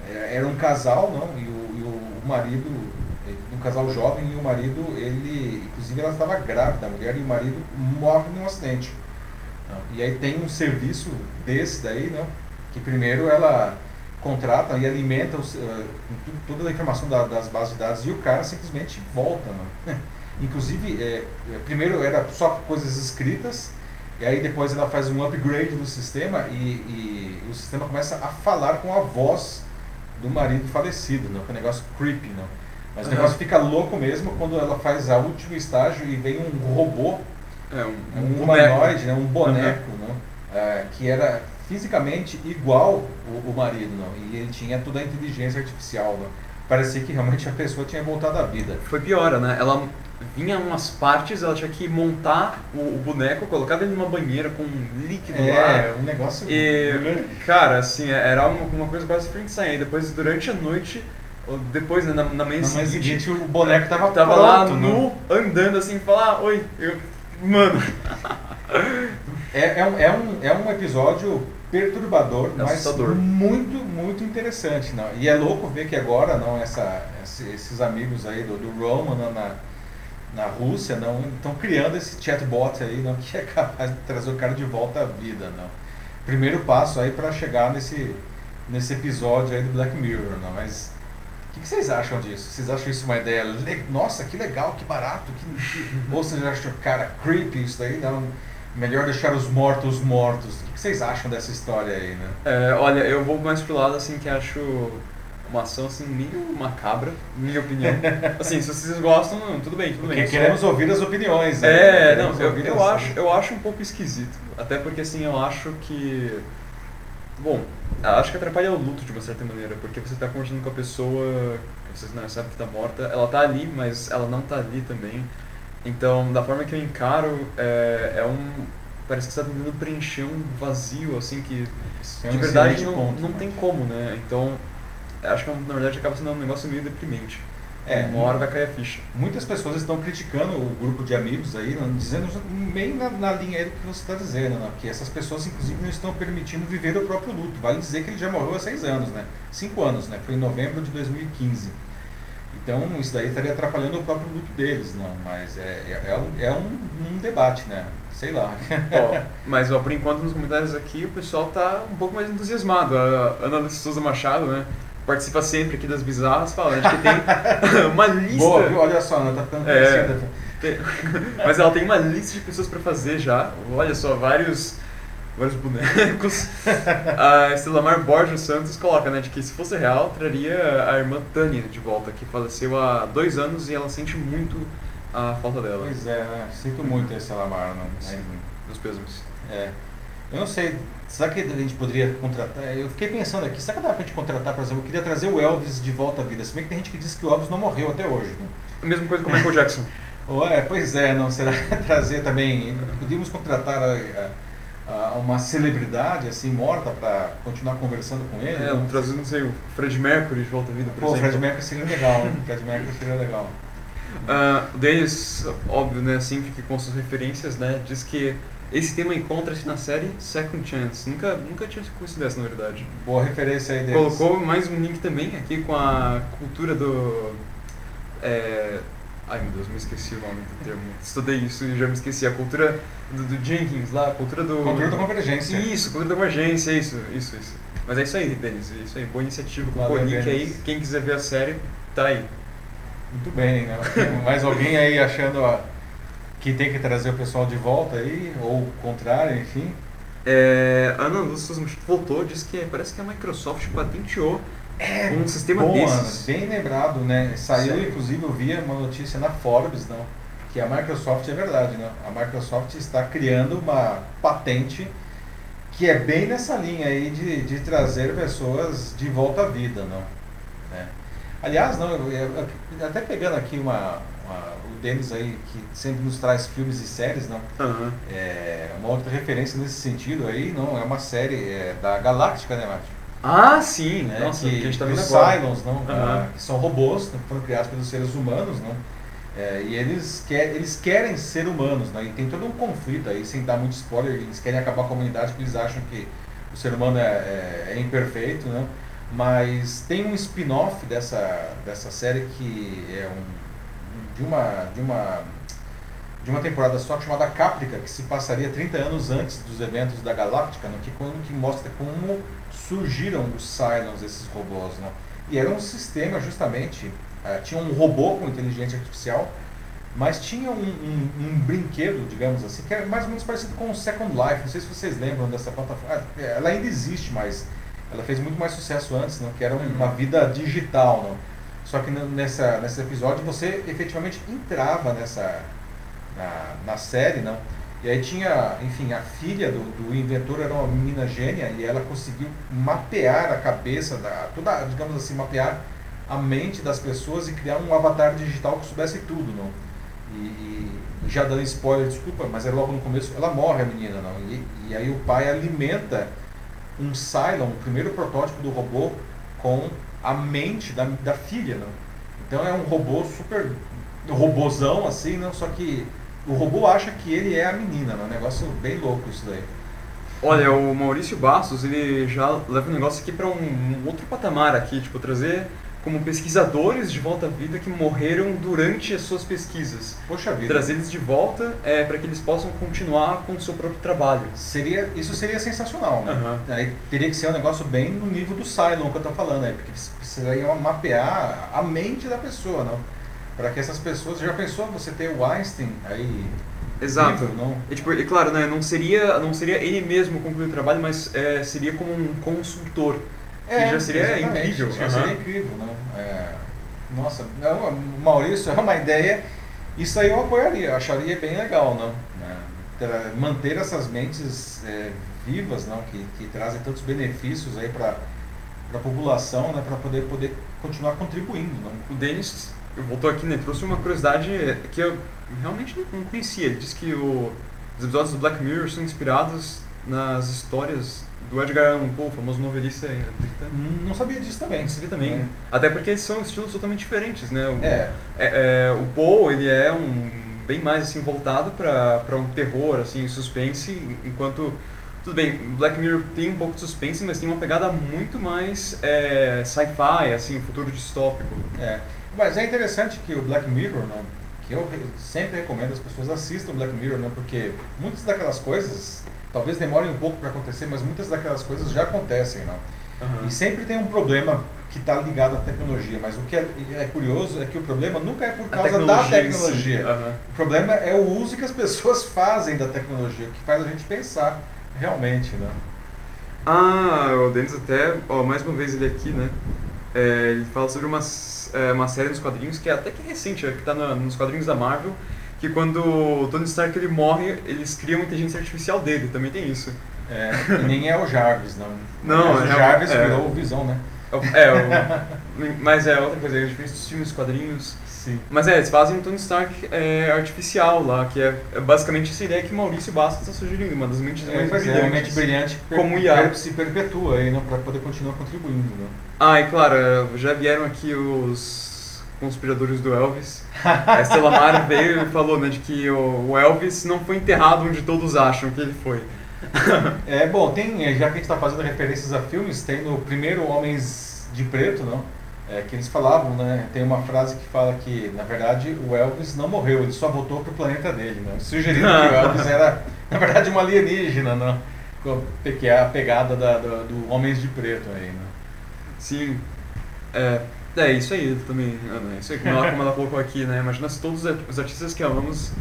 É, era um casal, não? E o, e o marido, um casal jovem, e o marido, ele. Inclusive ela estava grávida, a mulher, e o marido morre num acidente. E aí tem um serviço desse daí, não? Que primeiro ela contrata e alimenta os, uh, toda a informação da, das bases de dados e o cara simplesmente volta. Né? Inclusive, é, primeiro era só coisas escritas, e aí depois ela faz um upgrade do sistema e, e o sistema começa a falar com a voz do marido falecido, né? que é um negócio creepy. Né? Mas o uhum. negócio fica louco mesmo quando ela faz a último estágio e vem um robô, é, um, um, um humanoide, né? um boneco, uhum. né? Uh, que era fisicamente igual o, o, marido, não. E ele tinha toda a inteligência artificial, não. Parecia que realmente a pessoa tinha voltado à vida. Foi pior, né? Ela vinha umas partes, ela tinha que montar o, o boneco, colocar dentro de uma banheira com líquido é, lá. É, um negócio. E, cara, assim, era uma, uma coisa quase frente Depois, durante a noite, depois, né, na, na manhã seguinte, o boneco tava, tava pronto, lá nu, né? andando assim, falar, ah, oi, eu, mano. É, é, um, é, um, é um episódio perturbador, é mas muito, muito interessante. Não? E é louco ver que agora não essa, esses amigos aí do, do Roman na, na, na Rússia não estão criando esse chatbot aí não, que é capaz de trazer o cara de volta à vida. Não? Primeiro passo aí para chegar nesse, nesse episódio aí do Black Mirror. Não? Mas o que, que, vocês acham disso? Vocês acham isso uma ideia? Nossa, que legal, que barato. Que... Ou vocês acham, cara, creepy isso daí? Não Melhor deixar os mortos mortos. O que vocês acham dessa história aí, né? É, olha, eu vou mais pro lado assim que acho uma ação assim meio macabra, minha opinião. assim, se vocês gostam, tudo bem, tudo porque bem. queremos só... ouvir as opiniões. Né? É, não, eu, eu acho, eu acho um pouco esquisito. Até porque assim, eu acho que bom, acho que atrapalha o luto de uma certa maneira, porque você está conversando com a pessoa, você não sabe que está morta, ela está ali, mas ela não está ali também. Então, da forma que eu encaro, é, é um. Parece que você está tentando preencher um vazio, assim, que de verdade não, ponto, não né? tem como, né? Então, acho que na verdade acaba sendo um negócio meio deprimente. É, uma hora vai cair a ficha. Muitas pessoas estão criticando o grupo de amigos aí, né, dizendo bem na, na, linha aí do que você está dizendo, né, que essas pessoas inclusive não estão permitindo viver o próprio luto. Vale dizer que ele já morreu há seis anos, né? Cinco anos, né? Foi em novembro de 2015. Então, isso daí estaria atrapalhando o próprio luto deles, não. Mas é, é, é, um, é um, um, debate, né? Sei lá. Ó, mas ó, por enquanto nos comentários aqui o pessoal tá um pouco mais entusiasmado. A Ana Souza Machado, né? Participa sempre aqui das bizarras, falando que tem uma lista. Boa, viu? Olha só, Ana, tá ficando é, tem... Mas ela tem uma lista de pessoas para fazer já. Olha só, vários vários bonecos. a Estelamar Borges Santos coloca, né, de que se fosse real, traria a irmã Tânia de volta, que faleceu há dois anos e ela sente muito a falta dela. Pois é, né? Sinto muito esse Estelamar, não. Sim, dos pêsames. É. Eu não sei, será que a gente poderia contratar? Eu fiquei pensando aqui, será que dá pra gente contratar, por exemplo, eu queria trazer o Elvis de volta à vida, se bem que tem gente que diz que o Elvis não morreu até hoje. Né? A mesma coisa com o Michael Jackson. Ué, pois é, não será trazer também, podíamos contratar a, a, a uma celebridade assim morta para continuar conversando com ele? É, trazer, não sei, o Fred Mercury de volta à vida, por Pô, exemplo. Fred Mercury seria legal, Fred Mercury seria legal. O Dennis, óbvio, né, sempre que com suas referências, né, diz que esse tema encontra-se na série Second Chance. Nunca, nunca tinha conhecido essa, na verdade. Boa referência aí deles. Colocou mais um link também aqui com a cultura do... é, Ai meu Deus, me esqueci o nome do termo. Estudei isso e já me esqueci. A cultura do, do Jenkins lá, a cultura do... Cultura da convergência. Isso, cultura da convergência, isso, isso, isso. Mas é isso aí, Denis, é isso aí. Boa iniciativa. Colocou o link aí. Quem quiser ver a série, tá aí. Muito bem, né? Mais alguém aí achando ó, que tem que trazer o pessoal de volta aí, ou o contrário, enfim. É, Ana Lúcia voltou, disse que parece que a Microsoft patenteou um sistema Bom, desses. Ana, bem lembrado, né? Saiu, inclusive, eu vi uma notícia na Forbes, não, que a Microsoft, é verdade, né? A Microsoft está criando uma patente que é bem nessa linha aí de, de trazer pessoas de volta à vida, não? Né? Aliás, não, eu, eu- eu- até pegando aqui uma, uma- o Denis aí, que sempre nos traz filmes e séries, não? Aham. É, uma outra referência nesse sentido aí, não, é uma série é, da Galáctica, né, Márcio? Ah, sim! né, Nossa, que, a gente tá vendo os agora. Cylons, não, ah, que são robôs, né, que foram criados pelos seres humanos, não, é, e eles, quer, eles querem ser humanos, né, e tem todo um conflito aí, sem dar muito spoiler, eles querem acabar com a humanidade porque eles acham que o ser humano é, é, é imperfeito, né, mas tem um spin-off dessa, dessa série que é um, de uma... De uma de uma temporada só chamada Caprica, que se passaria 30 anos antes dos eventos da Galáctica, no que, que mostra como surgiram os Cylons, esses robôs. Né? E era um sistema justamente, eh, tinha um robô com inteligência artificial, mas tinha um, um- um brinquedo, digamos assim, que era mais ou menos parecido com o Second Life. Não sei se vocês lembram dessa plataforma. Ah, Ela ainda existe, mas ela fez muito mais sucesso antes, né? que era uma vida digital. Né? Só que nessa, nesse episódio você efetivamente entrava nessa, na, na série, não? E aí tinha, enfim, a filha do, do inventor era uma menina gênia e ela conseguiu mapear a cabeça, da, toda, digamos assim, mapear a mente das pessoas e criar um avatar digital que soubesse tudo, não? E, e já dando spoiler, desculpa, mas é logo no começo, ela morre a menina, não? E, e aí o pai alimenta um Cylon, o primeiro protótipo do robô, com a mente da, da filha, não? Então é um robô super robozão assim, não? Só que o robô acha que ele é a menina, né? Um negócio bem louco isso daí. Olha, o Maurício Bastos, ele já leva o negócio aqui para um, um outro patamar aqui, tipo, trazer como pesquisadores de volta à vida que morreram durante as suas pesquisas. Poxa vida. Trazer eles de volta é, para que eles possam continuar com o seu próprio trabalho. Seria, isso seria sensacional, né? Aham. Aí teria que ser um negócio bem no nível do Cylon que eu tô falando aí, porque precisaria mapear a mente da pessoa, não? Para que essas pessoas, já pensou você ter o Einstein aí Exato. vivo, não? E, tipo, e claro, né, não seria, não seria ele mesmo concluir o trabalho, mas é, seria como um consultor. que já seria É, exatamente, incrível. Já Aham. seria incrível, não? É, nossa, não, Maurício, é uma ideia. Isso aí eu apoiaria, acharia bem legal, não? Né? Tra- Manter essas mentes é, vivas, não? Que, que trazem tantos benefícios aí para a população, né? Para poder, poder continuar contribuindo, não? O Denis voltou aqui, né, trouxe uma curiosidade que eu realmente não- não conhecia. Ele disse que o- os episódios do Black Mirror são inspirados nas histórias do Edgar Allan Poe, famoso novelista britânico. Hum, Não sabia disso também. Você vê também. É. Até porque eles são estilos totalmente diferentes, né? O, É. é- é, o Poe, ele é um bem mais assim voltado para um terror, assim, suspense, enquanto tudo bem, Black Mirror tem um pouco de suspense, mas tem uma pegada muito mais é, sci-fi, assim, futuro distópico. É. Mas é interessante que o Black Mirror, né, que eu re- sempre recomendo as pessoas assistam o Black Mirror, né, porque muitas daquelas coisas talvez demorem um pouco para acontecer, mas muitas daquelas coisas já acontecem, não? Aham. E sempre tem um problema que está ligado à tecnologia, mas o que é, é curioso é que o problema nunca é por A causa da tecnologia si. tecnologia. Aham. O problema é o uso que as pessoas fazem da tecnologia, o que faz a gente pensar realmente, né? Ah, o Denis até, ó, mais uma vez ele aqui, né? É, ele fala sobre uma, é, uma série nos quadrinhos que é até que recente, é, que está nos quadrinhos da Marvel, que quando o Tony Stark ele morre, eles criam uma inteligência artificial dele, também tem isso. É, e nem é o Jarvis, não. Não, o é, Jarvis é, virou o Visão, né? É, o, mas é outra coisa, a gente fez os filmes, quadrinhos. Sim. Mas é, eles fazem um Tony Stark é, artificial lá, que é, é basicamente essa ideia que Maurício Bastos está sugerindo, uma das mentes É, mais uma mente brilhantes. brilhante que Como IA. per- se perpetua aí, né? Pra poder continuar contribuindo, né? Ah, e claro, é, já vieram aqui os conspiradores do Elvis. A Estela Mara veio e falou né, de que o o Elvis não foi enterrado onde todos acham que ele foi. É, bom, tem, já que a gente está fazendo referências a filmes, tem no primeiro Homens de Preto, não? É, que eles falavam, né? Tem uma frase que fala que, na verdade, o Elvis não morreu, ele só voltou pro planeta dele, né? Sugerindo que o Elvis era, na verdade, um alienígena, a- Que é a pegada da, do, do Homens de Preto aí, né? Sim. É, é isso aí também, Ana. Isso aí, como ela, como ela colocou aqui, né? Imagina se todos os artistas que amamos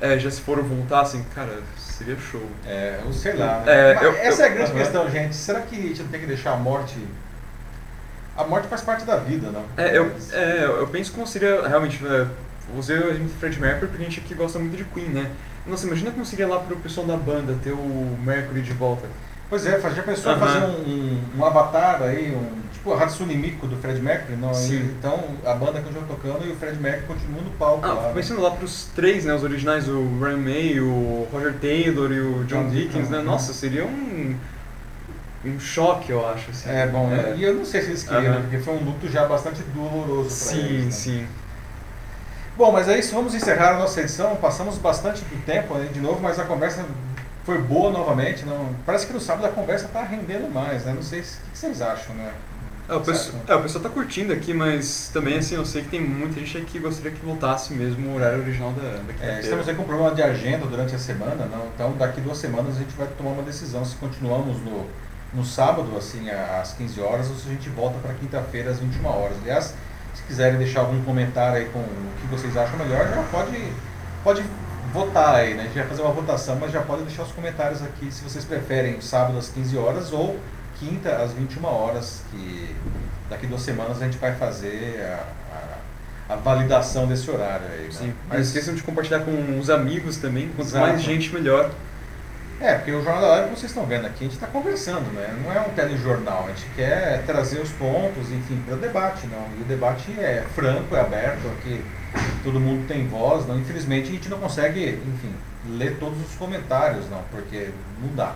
é, já se foram voltassem, cara, seria show. É, eu sei lá. né? É, eu- essa é a eu- grande Aham. questão, gente. Será que a gente não tem que deixar a morte. A morte faz parte da vida, não? É, eu, é, eu penso como seria realmente. É, usei o exemplo do Fred Mercury porque a gente aqui gosta muito de Queen, né? Nossa, imagina como seria lá pro pessoal da banda ter o Mercury de volta. Pois é, já pensou Aham. fazer um, um, um avatar aí, um, tipo a Hatsune Miku do Fred Mercury? Não, Sim. E- então a banda continua tocando e o Fred Mercury continua no palco Ah, lá. né? pensando lá pros três, né? Os originais, o Ryan May, o Roger Taylor e o John John Dickens, né? Deacon, Nossa, seria um. Um choque, eu acho. Assim. É bom, né? É. E eu não sei se eles queriam, né? porque foi um luto já bastante doloroso Sim, eles. né? sim. Bom, mas é isso, vamos encerrar a nossa edição. Passamos bastante do tempo aí de novo, mas a conversa foi boa novamente. Não, parece que no sábado a conversa tá rendendo mais, né? Não sei se, o que vocês acham, né? É, o, pessoal, é, o pessoal tá curtindo aqui, mas também assim, eu sei que tem muita gente aqui que gostaria que voltasse mesmo o horário original da, da É, estamos aí com problema de agenda durante a semana, não? então daqui duas semanas a gente vai tomar uma decisão se continuamos no, no sábado, assim, às 15 horas, ou se a gente volta para quinta-feira às 21 horas. Aliás, se quiserem deixar algum comentário aí com o que vocês acham melhor, já pode, pode votar aí, né? A gente vai fazer uma votação, mas já pode deixar os comentários aqui se vocês preferem sábado às 15 horas ou quinta às 21 horas, que daqui duas semanas a gente vai fazer a, a, a validação desse horário aí. né? Sim. Não esqueçam de compartilhar com os amigos também, quanto mais gente, melhor. É, porque o Jornal da Live, vocês estão vendo aqui, a gente está conversando, né? Não é um telejornal, a gente quer trazer os pontos, enfim, para o debate, não. E o debate é franco, é aberto, aqui todo mundo tem voz, não. Infelizmente a gente não consegue, enfim, ler todos os comentários, não, porque não dá.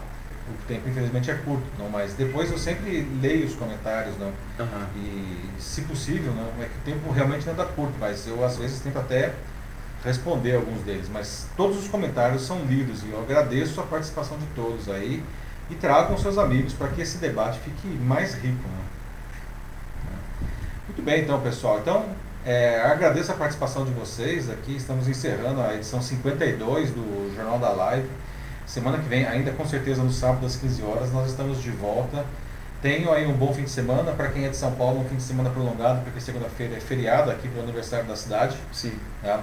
O tempo, infelizmente, é curto, não, mas depois eu sempre leio os comentários, não. Aham. E, se possível, não, é que o tempo realmente não dá curto, mas eu às vezes tento até responder alguns deles. Mas todos os comentários são lidos e eu agradeço a participação de todos aí e tragam seus amigos para que esse debate fique mais rico. né? Muito bem, então, pessoal. Então, é, agradeço a participação de vocês aqui. Estamos encerrando a edição 52 do Jornal da Live. Semana que vem, ainda com certeza no sábado às 15 horas, nós estamos de volta. Tenham aí um bom fim de semana. Para quem é de São Paulo, um fim de semana prolongado, porque segunda-feira é feriado aqui para o aniversário da cidade. Sim. Tá?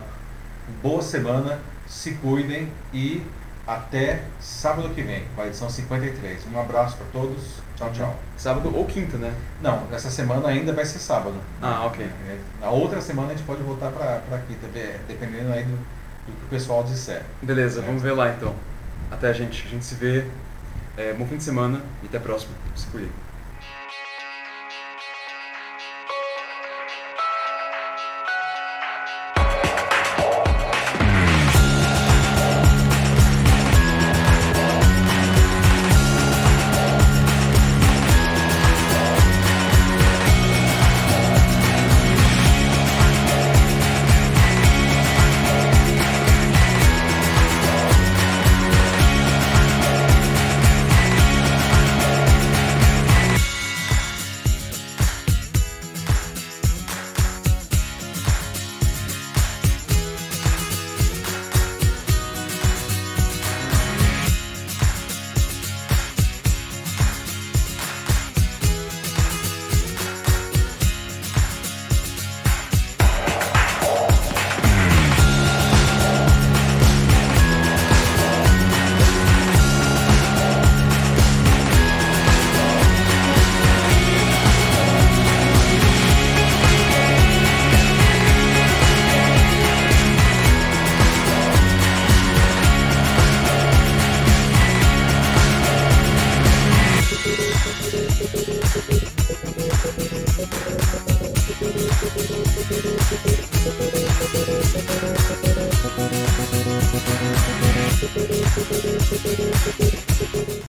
Boa semana, se cuidem e até sábado que vem, com a edição 53. Um abraço para todos. Tchau, tchau. Sábado ou quinta, né? Não, essa semana ainda vai ser sábado. Ah, ok. É, Na outra semana a gente pode voltar para tá vendo? dependendo aí do, do que o pessoal disser. Beleza, É. vamos ver lá então. Até a gente. A gente se vê. É, bom fim de semana e até a próxima. Se cuide.